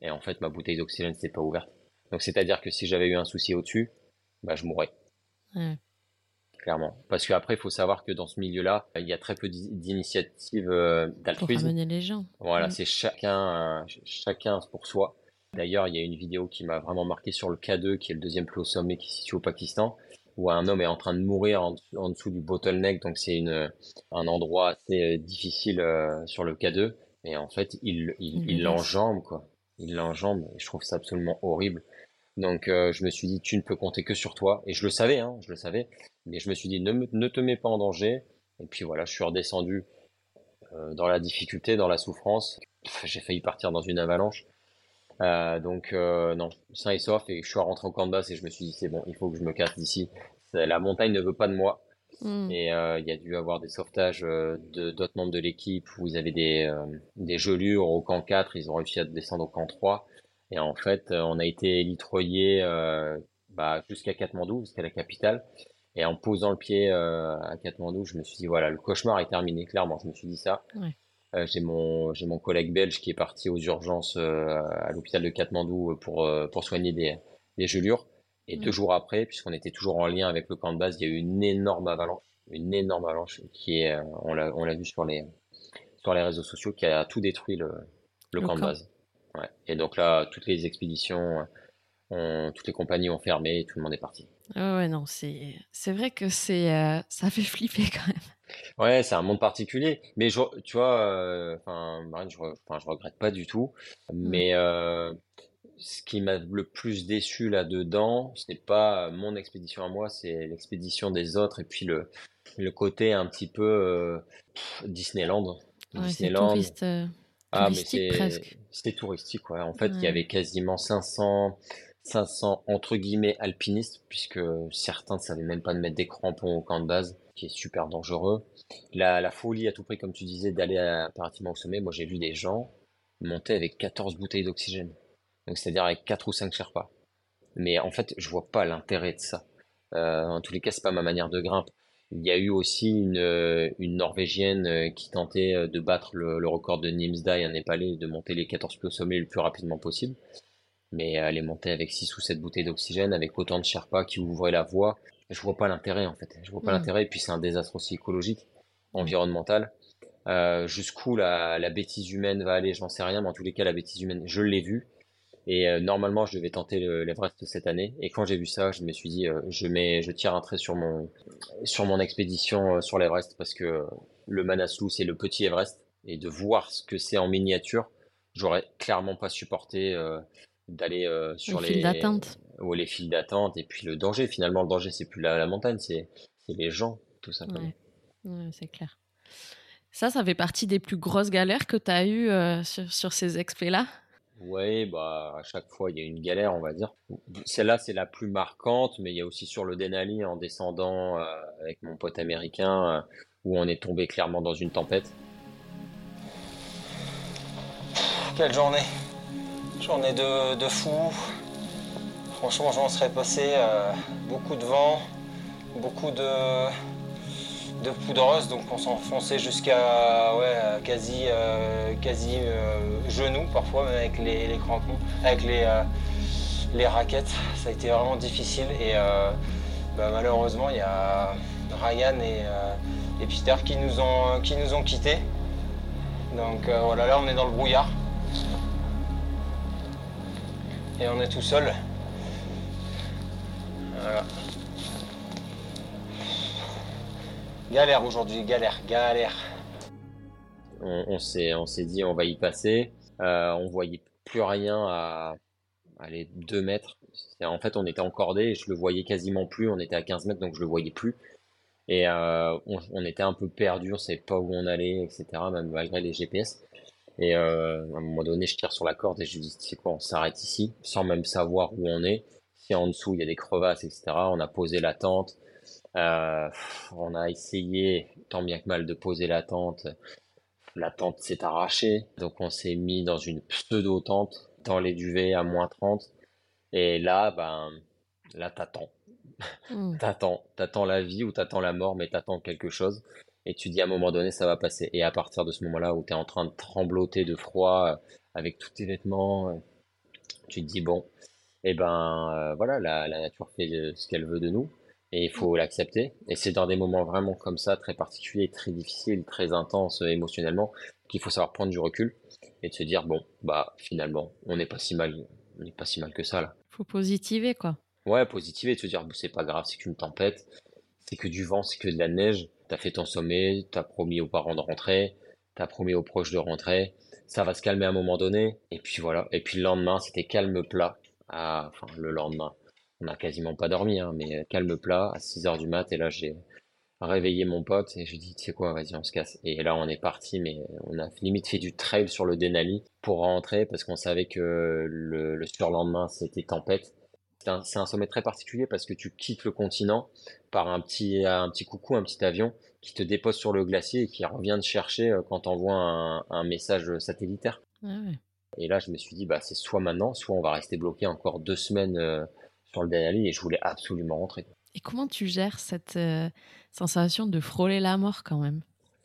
Et en fait, ma bouteille d'oxygène s'était pas ouverte. Donc c'est-à-dire que si j'avais eu un souci au-dessus, bah, je mourrais. Clairement. Parce qu'après, il faut savoir que dans ce milieu-là, il y a très peu d'initiatives d'altruisme. Pour amener les gens. Voilà, c'est chacun, chacun pour soi. D'ailleurs, il y a une vidéo qui m'a vraiment marqué sur le K2, qui est le deuxième plus haut sommet qui se situe au Pakistan, où un homme est en train de mourir en, dessous du bottleneck, donc c'est un endroit assez euh, difficile euh, sur le K2, et en fait, il il l'enjambe quoi. Il l'enjambe, et je trouve ça absolument horrible. Donc euh, je me suis dit, tu ne peux compter que sur toi, et je le savais, hein, je le savais, mais je me suis dit, ne, ne te mets pas en danger, et puis voilà, je suis redescendu dans la difficulté, dans la souffrance. <laughs> J'ai failli partir dans une avalanche. donc non, sain et sauf. Et je suis rentré au camp de base et je me suis dit c'est bon, il faut que je me casse d'ici. La montagne ne veut pas de moi. Hmm. Et il y a dû avoir des sauvetages de d'autres membres de l'équipe où ils avaient des, des gelures au camp 4, ils ont réussi à descendre au camp 3. Et en fait, on a été litroyé bah, jusqu'à Katmandou, jusqu'à la capitale. Et en posant le pied euh, à Katmandou, je me suis dit, voilà, le cauchemar est terminé, clairement. Je me suis dit ça. Euh, j'ai mon j'ai mon collègue belge qui est parti aux urgences euh, à l'hôpital de Katmandou pour pour soigner des des gelures et deux jours après puisqu'on était toujours en lien avec le camp de base il y a eu une énorme avalanche une énorme avalanche qui est on l'a on l'a vu sur les sur les réseaux sociaux qui a tout détruit le le, camp, de base ouais. et donc là toutes les expéditions toutes les compagnies ont fermé tout le monde est parti. ouais, non, c'est, c'est vrai que c'est, euh, ça fait flipper quand même. Ouais, c'est un monde particulier. Mais je, tu vois, euh, enfin, je, je regrette pas du tout. Mm. Mais euh, ce qui m'a le plus déçu là-dedans, ce n'est pas mon expédition à moi, c'est l'expédition des autres et puis le, le côté un petit peu Disneyland. Ouais, Disneyland. Touriste, ah, mais c'est, c'était touristique, ouais. En fait, il y avait quasiment 500, 500 entre guillemets alpinistes, puisque certains ne savaient même pas de mettre des crampons au camp de base, qui est super dangereux. La, la folie à tout prix, comme tu disais, d'aller impérativement au sommet. Moi, j'ai vu des gens monter avec 14 bouteilles d'oxygène. Donc, c'est-à-dire avec 4 ou 5 Sherpas. Mais en fait, je vois pas l'intérêt de ça. Euh, en tous les cas, c'est pas ma manière de grimpe. Il y a eu aussi une, une Norvégienne euh, qui tentait euh, de battre le, record de Nimsdai, un Népalais, de monter les 14 pieds au sommet le plus rapidement possible mais elle est montée avec 6 ou 7 bouteilles d'oxygène, avec autant de Sherpas qui ouvraient la voie. Je vois pas l'intérêt en fait. Je vois pas mm. l'intérêt. Et puis c'est un désastre aussi écologique, environnemental. Euh, jusqu'où la, la, bêtise humaine va aller, j'en sais rien, mais en tous les cas la bêtise humaine, je l'ai vue. Et euh, normalement, je devais tenter l'Everest cette année. Et quand j'ai vu ça, je me suis dit, euh, je mets, je tire un trait sur mon sur mon expédition euh, sur l'Everest parce que le Manaslu c'est le petit Everest et de voir ce que c'est en miniature, j'aurais clairement pas supporté d'aller sur les, files d'attente. Ou les files d'attente. Et puis le danger, finalement, le danger, c'est plus la, la montagne, c'est les gens, tout simplement. Ouais. c'est clair. Ça, ça fait partie des plus grosses galères que tu as eues sur, sur, ces expés-là Oui, bah, à chaque fois, il y a une galère, on va dire. Celle-là, c'est la plus marquante, mais il y a aussi sur le Denali, en descendant euh, avec mon pote américain, où on est tombé clairement dans une tempête. Quelle journée Journée de, de fou. Franchement, j'en serais passé euh, beaucoup de vent, beaucoup de, de poudreuse, donc on s'enfonçait jusqu'à ouais, quasi, euh, quasi euh, genoux parfois, même avec les, crampons, avec les, les raquettes. Ça a été vraiment difficile et bah, malheureusement, il y a Ryan et, et, Peter qui nous ont, qui nous ont quittés. Donc voilà, là on est dans le brouillard et on est tout seul. Voilà. Galère aujourd'hui, galère, galère. On, on s'est dit on va y passer. Euh, on voyait plus rien à aller 2 mètres. En fait, on était encordé et je le voyais quasiment plus. On était à 15 mètres, donc je le voyais plus. Et euh, on, était un peu perdu, on savait pas où on allait, etc. Même malgré les GPS. Et euh, à un moment donné, je tire sur la corde et je dis, c'est quoi, on s'arrête ici, sans même savoir où on est. Si en dessous, il y a des crevasses, etc. On a posé la tente. Euh, on a essayé, tant bien que mal, de poser la tente. La tente s'est arrachée. Donc on s'est mis dans une pseudo-tente, dans les duvets à moins 30. Et là, ben, là, t'attends. Mmh. <laughs> t'attends. T'attends la vie ou t'attends la mort, mais t'attends quelque chose et tu dis à un moment donné ça va passer. Et à partir de ce moment-là où tu es en train de trembloter de froid euh, avec tous tes vêtements, euh, tu te dis bon, et eh ben euh, voilà, la, la, nature fait ce qu'elle veut de nous et il faut l'accepter. Et c'est dans des moments vraiment comme ça, très particuliers, très difficiles, très intenses émotionnellement, qu'il faut savoir prendre du recul et de se dire bon, bah finalement, on n'est pas si mal, on n'est pas si mal que ça là. Faut positiver quoi. Ouais, positiver, de se dire c'est pas grave, c'est qu'une tempête, c'est que du vent, c'est que de la neige t'as fait ton sommet, t'as promis aux parents de rentrer, t'as promis aux proches de rentrer, ça va se calmer à un moment donné, et puis voilà. Et puis le lendemain, c'était calme plat. Ah, enfin, le lendemain, on n'a quasiment pas dormi, hein, mais calme plat à 6 heures du mat, et là, j'ai, réveillé mon pote et je lui dis, tu sais quoi, vas-y, on se casse. Et là, on est parti, mais on a limite fait du trail sur le Denali pour rentrer parce qu'on savait que le, le surlendemain, c'était tempête. C'est un, un, sommet très particulier parce que tu quittes le continent par un petit, un petit coucou, un petit avion qui te dépose sur le glacier et qui revient te chercher euh, quand t'envoies un, un message satellitaire. Ah ouais. Et là, je me suis dit, bah, c'est soit maintenant, soit on va rester bloqué encore deux semaines euh, sur le Denali et je voulais absolument rentrer. Et comment tu gères cette euh, sensation de frôler la mort quand même?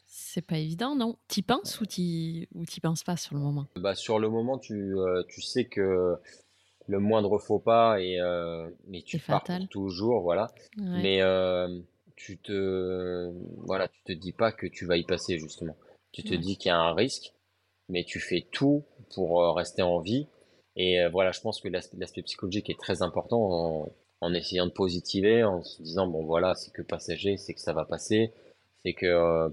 C'est pas évident, non? T'y penses ou t'y ou t'y penses pas sur le moment? Bah sur le moment, tu euh, tu sais que le moindre faux pas et euh, mais tu pars toujours, voilà. Ouais. Mais euh, tu te voilà, tu te dis pas que tu vas y passer justement. Tu te Ouais. dis qu'il y a un risque, mais tu fais tout pour rester en vie. Et euh, voilà, je pense que l'aspect psychologique est très important en, en essayant de positiver, en se disant bon voilà, c'est que passager, c'est que ça va passer, c'est que euh,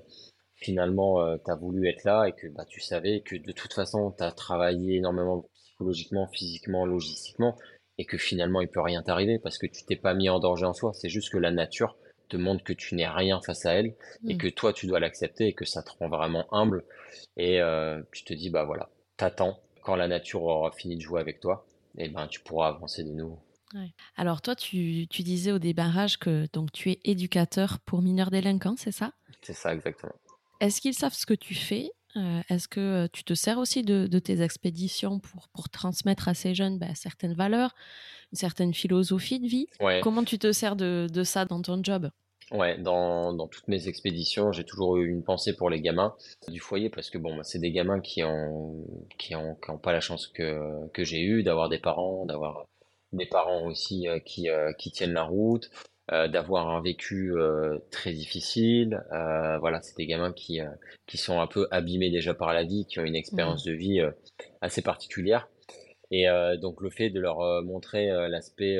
finalement tu as voulu être là et que bah tu savais que de toute façon tu as travaillé énormément psychologiquement, physiquement, logistiquement et que finalement il peut rien t'arriver parce que tu t'es pas mis en danger en soi. C'est juste que la nature te montre que tu n'es rien face à elle et Mm. que toi tu dois l'accepter et que ça te rend vraiment humble et euh, tu te dis bah voilà, t'attends quand la nature aura fini de jouer avec toi et ben tu pourras avancer de nouveau. Alors toi, tu, tu disais au débarrage que donc tu es éducateur pour mineurs délinquants, c'est ça? C'est ça exactement. Est-ce qu'ils savent ce que tu fais? Euh, Est-ce que euh, tu te sers aussi de, de tes expéditions pour, pour transmettre à ces jeunes bah, certaines valeurs, une certaine philosophie de vie? Ouais. Comment tu te sers de, de ça dans ton job? Ouais, dans, dans toutes mes expéditions, j'ai toujours eu une pensée pour les gamins du foyer parce que bon, bah, c'est des gamins qui ont qui ont, qui ont pas la chance que que j'ai eu d'avoir des parents, d'avoir des parents aussi euh, qui euh, qui tiennent la route, euh, d'avoir un vécu très difficile. Voilà, c'est des gamins qui qui sont un peu abîmés déjà par la vie, qui ont une expérience de vie assez particulière. Et donc le fait de leur montrer l'aspect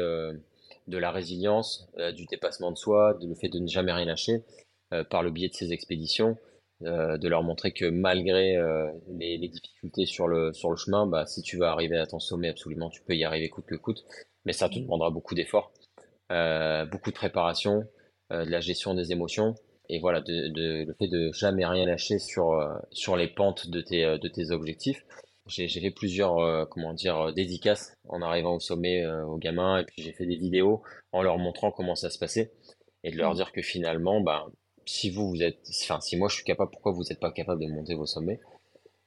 de la résilience, euh, du dépassement de soi, de le fait de ne jamais rien lâcher euh, par le biais de ces expéditions, euh, de leur montrer que malgré les, difficultés sur le chemin, bah si tu veux arriver à ton sommet, absolument, tu peux y arriver coûte que coûte, mais ça te demandera beaucoup d'efforts, beaucoup de préparation, de la gestion des émotions. Et voilà, de, le fait de jamais rien lâcher sur, les pentes de tes, de tes objectifs. J'ai fait plusieurs, euh, comment dire, euh, dédicaces en arrivant au sommet euh, aux gamins, et puis j'ai fait des vidéos en leur montrant comment ça se passait, et de leur Mm. dire que finalement, bah, si vous, vous êtes, enfin, si moi je suis capable, pourquoi vous n'êtes pas capable de monter vos sommets?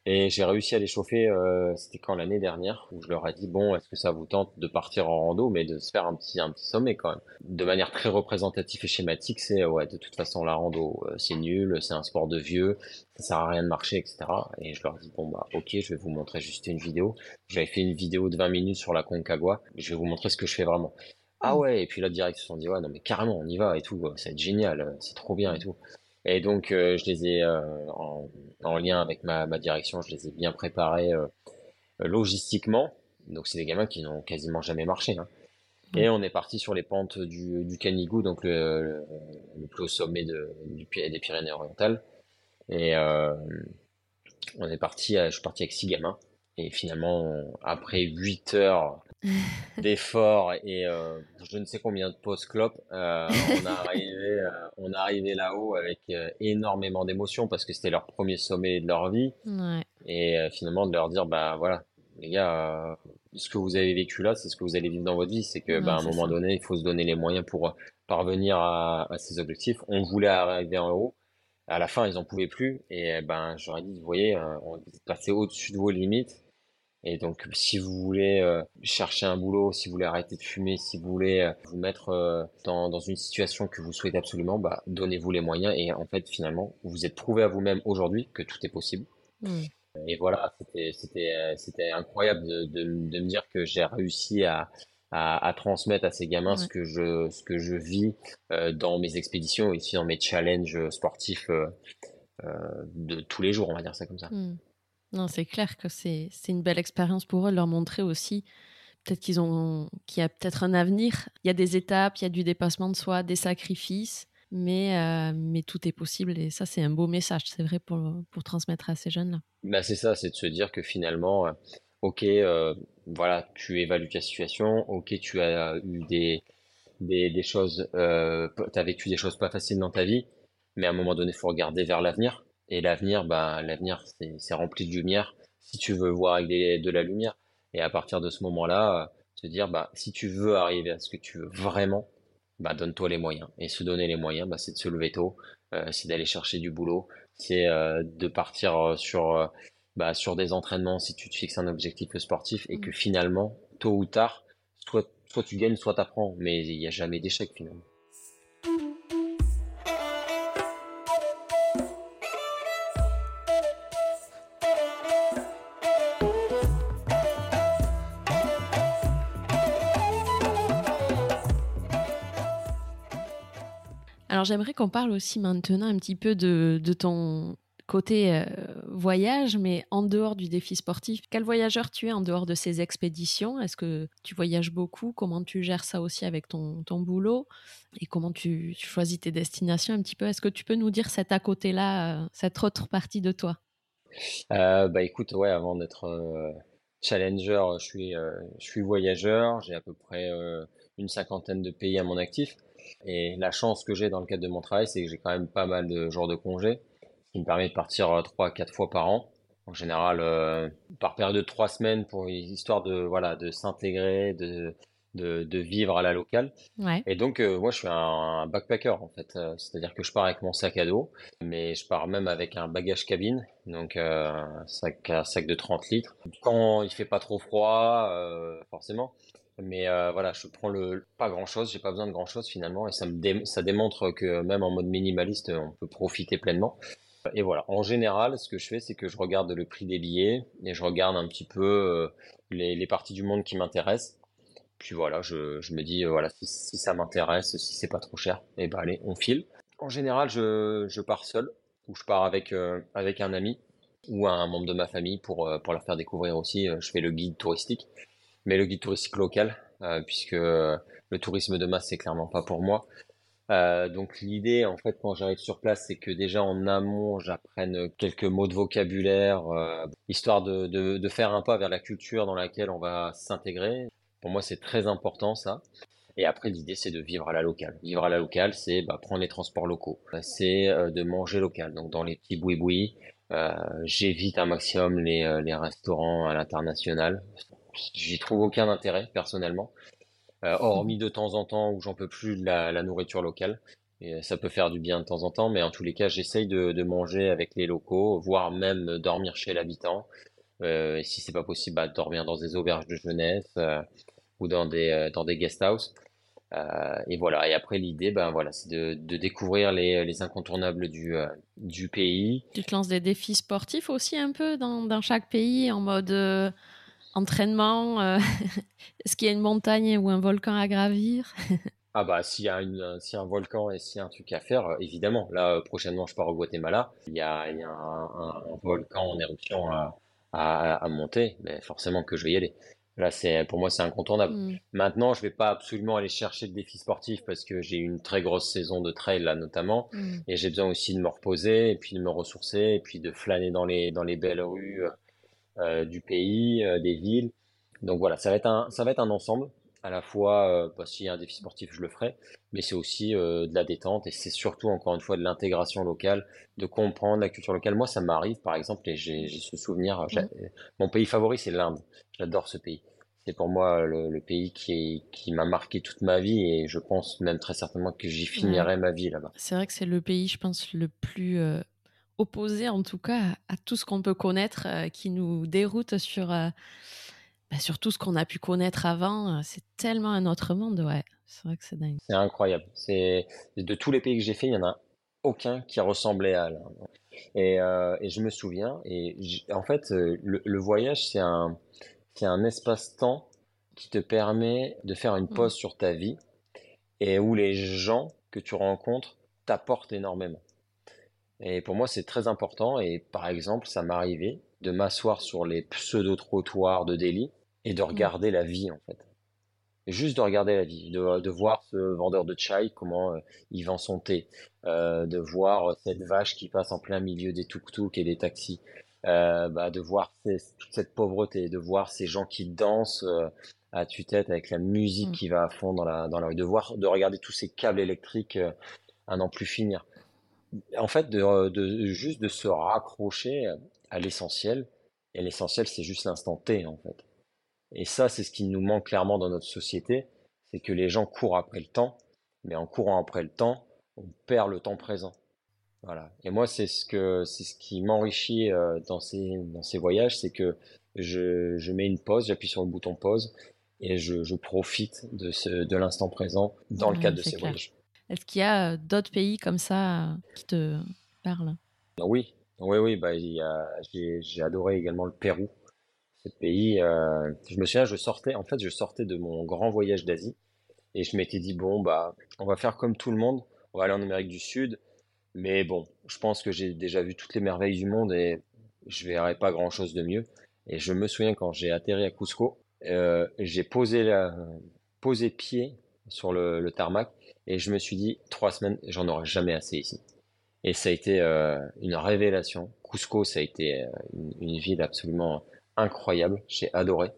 Et j'ai réussi à les chauffer, euh, c'était quand l'année dernière, où je leur ai dit, bon, est-ce que ça vous tente de partir en rando, mais de se faire un petit, un petit sommet quand même. De manière très représentative et schématique, c'est, ouais, de toute façon, la rando, euh, c'est nul, c'est un sport de vieux, ça sert à rien de marcher, etc. Et je leur dis, bon, bah, ok, je vais vous montrer juste une vidéo. J'avais fait une vidéo de 20 minutes sur la Concagua, je vais vous montrer ce que je fais vraiment. Ah ouais, et puis là, direct, ils se sont dit, ouais, non, mais carrément, on y va et tout, ça va être génial, euh, c'est trop bien et tout. Et donc, euh, je les ai, euh, en, en lien avec ma, ma direction, je les ai bien préparés euh, euh, logistiquement. Donc, c'est des gamins qui n'ont quasiment jamais marché. Hein. Et on est parti sur les pentes du, du Canigou, donc le, le, le plus haut sommet de, du, des Pyrénées-Orientales. Et euh, on est parti, à- je suis parti avec six gamins. Et finalement, après 8 heures <laughs> d'efforts et euh, je ne sais combien de pauses clopes, euh, on a arrivé, euh, on est arrivé là-haut avec énormément d'émotions parce que c'était leur premier sommet de leur vie. Ouais. Et finalement, de leur dire, bah voilà, les gars, ce que vous avez vécu là, c'est ce que vous allez vivre dans votre vie. C'est que, Ouais, bah, à un moment ça. donné, il faut se donner les moyens pour parvenir à, à ces objectifs. On voulait arriver en haut. À la fin, ils en pouvaient plus. Et ben, j'aurais dit, vous voyez, on est passé au-dessus de vos limites. Et donc, si vous voulez euh, chercher un boulot, si vous voulez arrêter de fumer, si vous voulez euh, vous mettre euh, dans, dans une situation que vous souhaitez absolument, bah, donnez-vous les moyens. Et en fait, finalement, vous êtes prouvé à vous-même aujourd'hui que tout est possible. Mm. Et voilà, c'était incroyable de, de, de me dire que j'ai réussi à, à à transmettre à ces gamins ce que je ce que je vis dans mes expéditions et aussi dans mes challenges sportifs de tous les jours, on va dire ça comme ça. Mm. Non, c'est clair que c'est une belle expérience pour eux de leur montrer aussi peut-être qu'ils ont qu'il y a peut-être un avenir. Il y a des étapes, il y a du dépassement de soi, des sacrifices, mais euh, mais tout est possible et ça c'est un beau message, c'est vrai pour pour transmettre à ces jeunes-là. Bah c'est ça, c'est de se dire que finalement, euh, ok, euh, voilà, tu évalues ta situation, ok, tu as eu des des, des choses, tu as vécu des choses pas faciles dans ta vie, mais à un moment donné, il faut regarder vers l'avenir. Et l'avenir, bah, l'avenir, c'est rempli de lumière. Si tu veux voir avec de la lumière, et à partir de ce moment-là, te dire, bah, si tu veux arriver à ce que tu veux vraiment, bah, donne-toi les moyens. Et se donner les moyens, bah, c'est de se lever tôt, euh, c'est d'aller chercher du boulot, c'est euh, de partir euh, sur, bah, sur des entraînements si tu te fixes un objectif sportif et que mmh. finalement, tôt ou tard, soit, soit tu gagnes, soit tu apprends. Mais il n'y a jamais d'échec finalement. J'aimerais qu'on parle aussi maintenant un petit peu de, ton côté euh, voyage, mais en dehors du défi sportif. Quel voyageur tu es en dehors de ces expéditions? Est-ce que tu voyages beaucoup? Comment tu gères ça aussi avec ton, boulot? Et comment tu, choisis tes destinations un petit peu? Est-ce que tu peux nous dire cet à côté-là, euh, cette autre partie de toi? Euh, Bah écoute, ouais, avant d'être challenger, je suis voyageur. J'ai à peu près une cinquantaine de pays à mon actif. Et la chance que j'ai dans le cadre de mon travail, c'est que j'ai quand même pas mal de jours de congé, ce qui me permet de partir euh, trois, quatre fois par an. En général, euh, par période de trois semaines, pour histoire de voilà de s'intégrer, de, de, de vivre à la locale. Ouais. Et donc, euh, moi, je suis un, backpacker en fait. C'est-à-dire que je pars avec mon sac à dos, mais je pars même avec un bagage cabine, donc un sac, un sac de 30 litres. Quand il fait pas trop froid, forcément, mais euh, voilà, je prends le pas grand chose, j'ai pas besoin de grand chose finalement, et ça me ça démontre que même en mode minimaliste, on peut profiter pleinement. Et voilà, en général, ce que je fais, c'est que je regarde le prix des billets et je regarde un petit peu euh, les, les, parties du monde qui m'intéressent. Puis voilà, je, je me dis euh, voilà, si, ça m'intéresse, si c'est pas trop cher, et eh ben allez, on file. En général, je, je pars seul ou je pars avec avec un ami ou un membre de ma famille pour pour leur faire découvrir aussi. je fais le guide touristique mais le guide touristique local, euh, puisque le tourisme de masse, c'est clairement pas pour moi. Euh, donc l'idée, en fait, quand j'arrive sur place, c'est que déjà en amont, j'apprenne quelques mots de vocabulaire, euh, histoire de, de, de, faire un pas vers la culture dans laquelle on va s'intégrer. Pour moi, c'est très important ça. Et après, l'idée, c'est de vivre à la locale. Vivre à la locale, c'est bah, prendre les transports locaux. C'est euh, de manger local. Donc dans les petits boui-boui, euh, j'évite un maximum les, les restaurants à l'international j'y trouve aucun intérêt personnellement, euh, hormis de temps en temps où j'en peux plus de la, nourriture locale. Et ça peut faire du bien de temps en temps, mais en tous les cas, j'essaye de, manger avec les locaux, voire même dormir chez l'habitant. Euh, et si c'est pas possible, bah, dormir dans des auberges de jeunesse euh, ou dans des dans des guest house. et voilà. Et après, l'idée, ben voilà, c'est de, découvrir les, incontournables du du pays. Tu te lances des défis sportifs aussi un peu dans chaque pays en mode entraînement euh, <laughs> Est-ce qu'il y a une montagne ou un volcan à gravir? <laughs> Ah bah s'il y a une, si un volcan et s'il y a un truc à faire, euh, évidemment. Là euh, prochainement je pars au Guatemala. Il y a, il y a un, volcan en éruption à, à, monter, mais forcément que je vais y aller. Là c'est pour moi c'est incontournable. Hmm. Maintenant je vais pas absolument aller chercher de défis sportifs parce que j'ai une très grosse saison de trail là notamment hmm. et j'ai besoin aussi de me reposer et puis de me ressourcer et puis de flâner dans les dans les belles rues euh, du pays, euh, des villes. Donc voilà, ça va être un, ça va être un ensemble. À la fois, euh, bah, s'il y a un défi sportif, je le ferai, mais c'est aussi de la détente et c'est surtout encore une fois de l'intégration locale, de comprendre la culture locale. Moi, ça m'arrive, par exemple, et j'ai ce souvenir. Mmh. Mon pays favori, c'est l'Inde. J'adore ce pays. C'est pour moi le, pays qui, qui m'a marqué toute ma vie et je pense même très certainement que j'y finirai ma vie là-bas. C'est vrai que c'est le pays, je pense, le plus opposé en tout cas à tout ce qu'on peut connaître, euh, qui nous déroute sur, euh, bah, sur tout ce qu'on a pu connaître avant. Euh, c'est tellement un autre monde, ouais. C'est vrai que c'est dingue. C'est incroyable. C'est de tous les pays que j'ai fait, il y en a aucun qui ressemblait à l'Inde. Et, et, je me souviens. Et en fait, le, voyage, c'est un, c'est un espace-temps qui te permet de faire une mmh. pause sur ta vie et où les gens que tu rencontres t'apportent énormément. Et pour moi, c'est très important. Et par exemple, ça m'arrivait de m'asseoir sur les pseudo-trottoirs de Delhi et de mmh. regarder la vie, en fait. juste de regarder la vie, de, de voir ce vendeur de chai, comment euh, il vend son thé, euh, de voir cette vache qui passe en plein milieu des tuk-tuk et des taxis, euh, bah, de voir toute cette pauvreté, de voir ces gens qui dansent à tue-tête avec la musique mmh. qui va à fond dans la, dans la rue, de voir, de regarder tous ces câbles électriques à n'en plus finir en fait, de, de- juste de se raccrocher à l'essentiel. Et l'essentiel, c'est juste l'instant T, en fait. Et ça, c'est ce qui nous manque clairement dans notre société, c'est que les gens courent après le temps, mais en courant après le temps, on perd le temps présent. Voilà. Et moi, c'est ce que, c'est ce qui m'enrichit euh, dans ces, dans ces voyages, c'est que je, je mets une pause, j'appuie sur le bouton pause et je, je profite de ce, de l'instant présent dans le cadre de ces clair. voyages. Est-ce qu'il y a euh, d'autres pays comme ça euh, qui te parlent? Oui, oui, oui, bah, j'ai, adoré également le Pérou. Ce pays, euh, je me souviens, je sortais, en fait, je sortais de mon grand voyage d'Asie et je m'étais dit, bon, bah, on va faire comme tout le monde, on va aller en Amérique du Sud, mais bon, je pense que j'ai déjà vu toutes les merveilles du monde et je verrai pas grand-chose de mieux. Et je me souviens quand j'ai atterri à Cusco, j'ai posé posé pied sur le tarmac et je me suis dit, trois semaines, j'en aurai jamais assez ici. Et ça a été euh, une révélation. Cusco, ça a été euh, une, une ville absolument incroyable. J'ai adoré.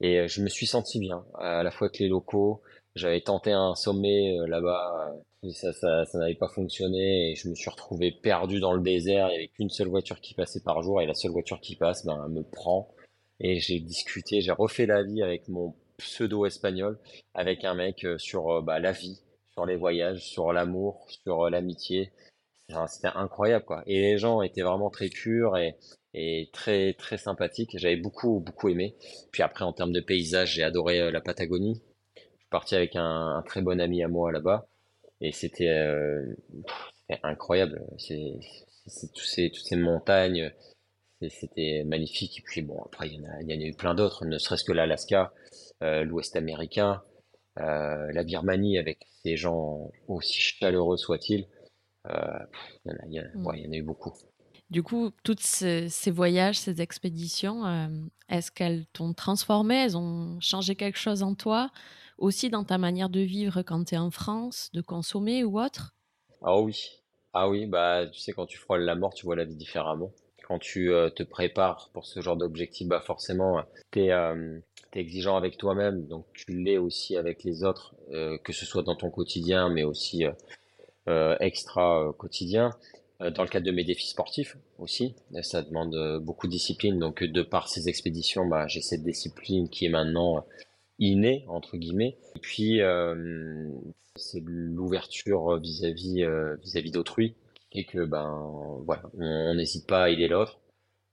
Et euh, je me suis senti bien, à la fois avec les locaux. J'avais tenté un sommet là-bas, ça, n'avait pas fonctionné et je me suis retrouvé perdu dans le désert. Il n'y avait qu'une seule voiture qui passait par jour et la seule voiture qui passe, ben, me prend. Et j'ai discuté, j'ai refait la vie avec mon pseudo espagnol, avec un mec sur bah, la vie, sur les voyages, sur l'amour, sur euh, l'amitié. C'était incroyable, quoi. Et les gens étaient vraiment très purs et, très, très sympathiques. J'avais beaucoup, beaucoup aimé. Puis après, en termes de paysage, j'ai adoré euh, la Patagonie. Je suis parti avec un, très bon ami à moi là-bas. Et c'était euh, incroyable. C'est, tous ces, toutes ces montagnes. C'était magnifique. Et puis bon, après, il y en a, eu plein d'autres, ne serait-ce que l'Alaska, l'Ouest américain, euh, la Birmanie avec ces gens aussi chaleureux soient-ils. Il y en a, il y en a- ouais, il y en a eu beaucoup. Du coup, toutes ces, ces voyages, ces expéditions, euh, est-ce qu'elles t'ont transformé Elles ont changé quelque chose en toi Aussi dans ta manière de vivre quand tu es en France, de consommer ou autre? Ah oui, ah oui, bah tu sais quand tu frôles la mort, tu vois la vie différemment. Quand tu euh, te prépares pour ce genre d'objectif, bah forcément, t'es t'es exigeant avec toi-même, donc tu l'es aussi avec les autres, euh, que ce soit dans ton quotidien, mais aussi euh, euh, extra euh, quotidien. Euh, dans le cadre de mes défis sportifs aussi, ça demande beaucoup de discipline. Donc, de par ces expéditions, bah, j'ai cette discipline qui est maintenant innée, entre guillemets. Et puis, c'est l'ouverture vis-à-vis vis-à-vis d'autrui, fait que, ben, voilà, on n'hésite pas à aider l'autre,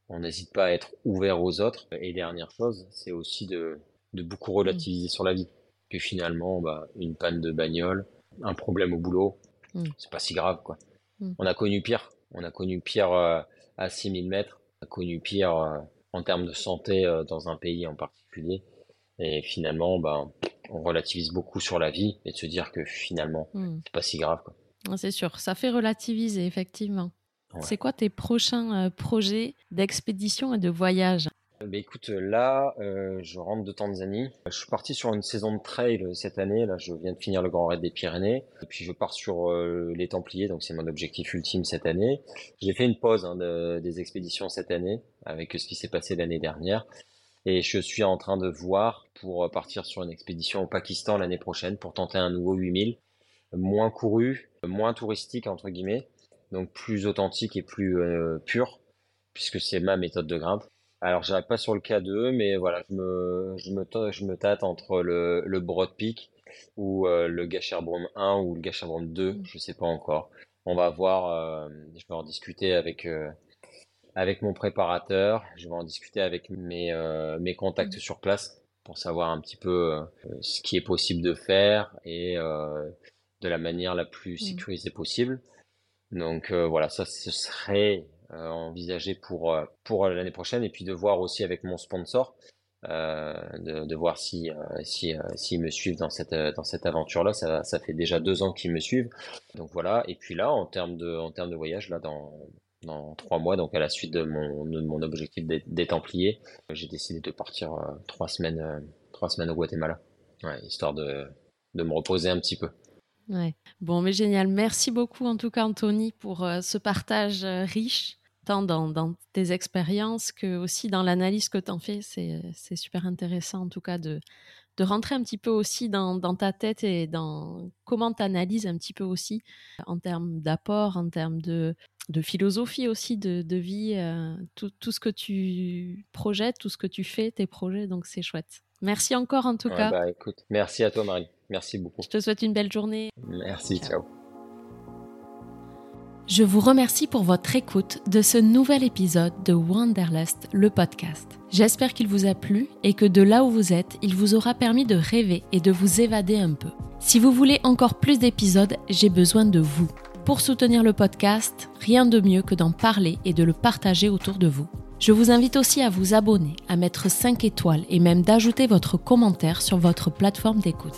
on n'hésite pas à être ouvert aux autres. Et dernière chose, c'est aussi de, de beaucoup relativiser sur la vie. Que finalement, bah, une panne de bagnole, un problème au boulot, Mm. c'est pas si grave, quoi. Mm. On a connu pire. On a connu pire euh, à 6000 mètres. On a connu pire euh, en termes de santé euh, dans un pays en particulier. Et finalement, ben, on relativise beaucoup sur la vie et de se dire que finalement, c'est pas si grave, quoi. Ah, C'est sûr, ça fait relativiser, effectivement. Ouais. C'est quoi tes prochains euh, projets d'expédition et de voyage? Bah, écoute, là, euh, je rentre de Tanzanie. Je suis parti sur une saison de trail euh, cette année. Là, je viens de finir le Grand Raid des Pyrénées. Et puis, je pars sur euh, les Templiers. Donc, c'est mon objectif ultime cette année. J'ai fait une pause hein, de- des expéditions cette année avec ce qui s'est passé l'année dernière. Et je suis en train de voir pour partir sur une expédition au Pakistan l'année prochaine pour tenter un nouveau 8000. Moins couru, moins touristique, entre guillemets. Donc, plus authentique et plus euh, pur puisque c'est ma méthode de grimpe. Alors, j'arrive pas sur le K2, mais voilà, je me, je me, je me tâte entre le, le Broad Peak ou euh, le Gasherbrum 1 ou le Gasherbrum 2, Mm. je sais pas encore. On va voir, euh, je vais en discuter avec, euh, avec mon préparateur, je vais en discuter avec mes, euh, mes contacts Mm. sur place pour savoir un petit peu ce qui est possible de faire et de la manière la plus Mm. sécurisée possible. Donc euh, voilà, ça ce serait euh, envisagé pour euh, l'année prochaine et puis de voir aussi avec mon sponsor de, voir si si s'ils me suivent dans cette aventure là. Ça fait déjà deux ans qu'ils me suivent. Donc voilà. Et puis là en termes de voyage là dans trois mois, donc à la suite de mon objectif des, Templiers, j'ai décidé de partir trois semaines au Guatemala, histoire de me reposer un petit peu. Ouais. Bon, mais génial. Merci beaucoup, en tout cas, Anthony, pour euh, ce partage euh, riche, tant dans, dans tes expériences que aussi dans l'analyse que tu en fais. C'est, c'est super intéressant, en tout cas, de, de rentrer un petit peu aussi dans, ta tête et dans comment tu analyses un petit peu aussi en termes d'apport, en termes de, philosophie aussi, de, vie, euh, tout, ce que tu projettes, tout ce que tu fais, tes projets. Donc c'est chouette. Merci encore en tout cas. Bah, écoute, merci à toi Marie. Merci beaucoup. Je te souhaite une belle journée. Merci, ciao. Je vous remercie pour votre écoute de ce nouvel épisode de Wanderlust, le podcast. J'espère qu'il vous a plu et que de là où vous êtes, il vous aura permis de rêver et de vous évader un peu. Si vous voulez encore plus d'épisodes, j'ai besoin de vous. Pour soutenir le podcast, rien de mieux que d'en parler et de le partager autour de vous. Je vous invite aussi à vous abonner, à mettre 5 étoiles et même d'ajouter votre commentaire sur votre plateforme d'écoute.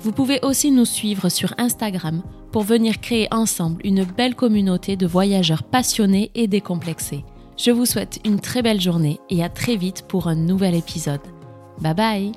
Vous pouvez aussi nous suivre sur Instagram pour venir créer ensemble une belle communauté de voyageurs passionnés et décomplexés. Je vous souhaite une très belle journée et à très vite pour un nouvel épisode. Bye bye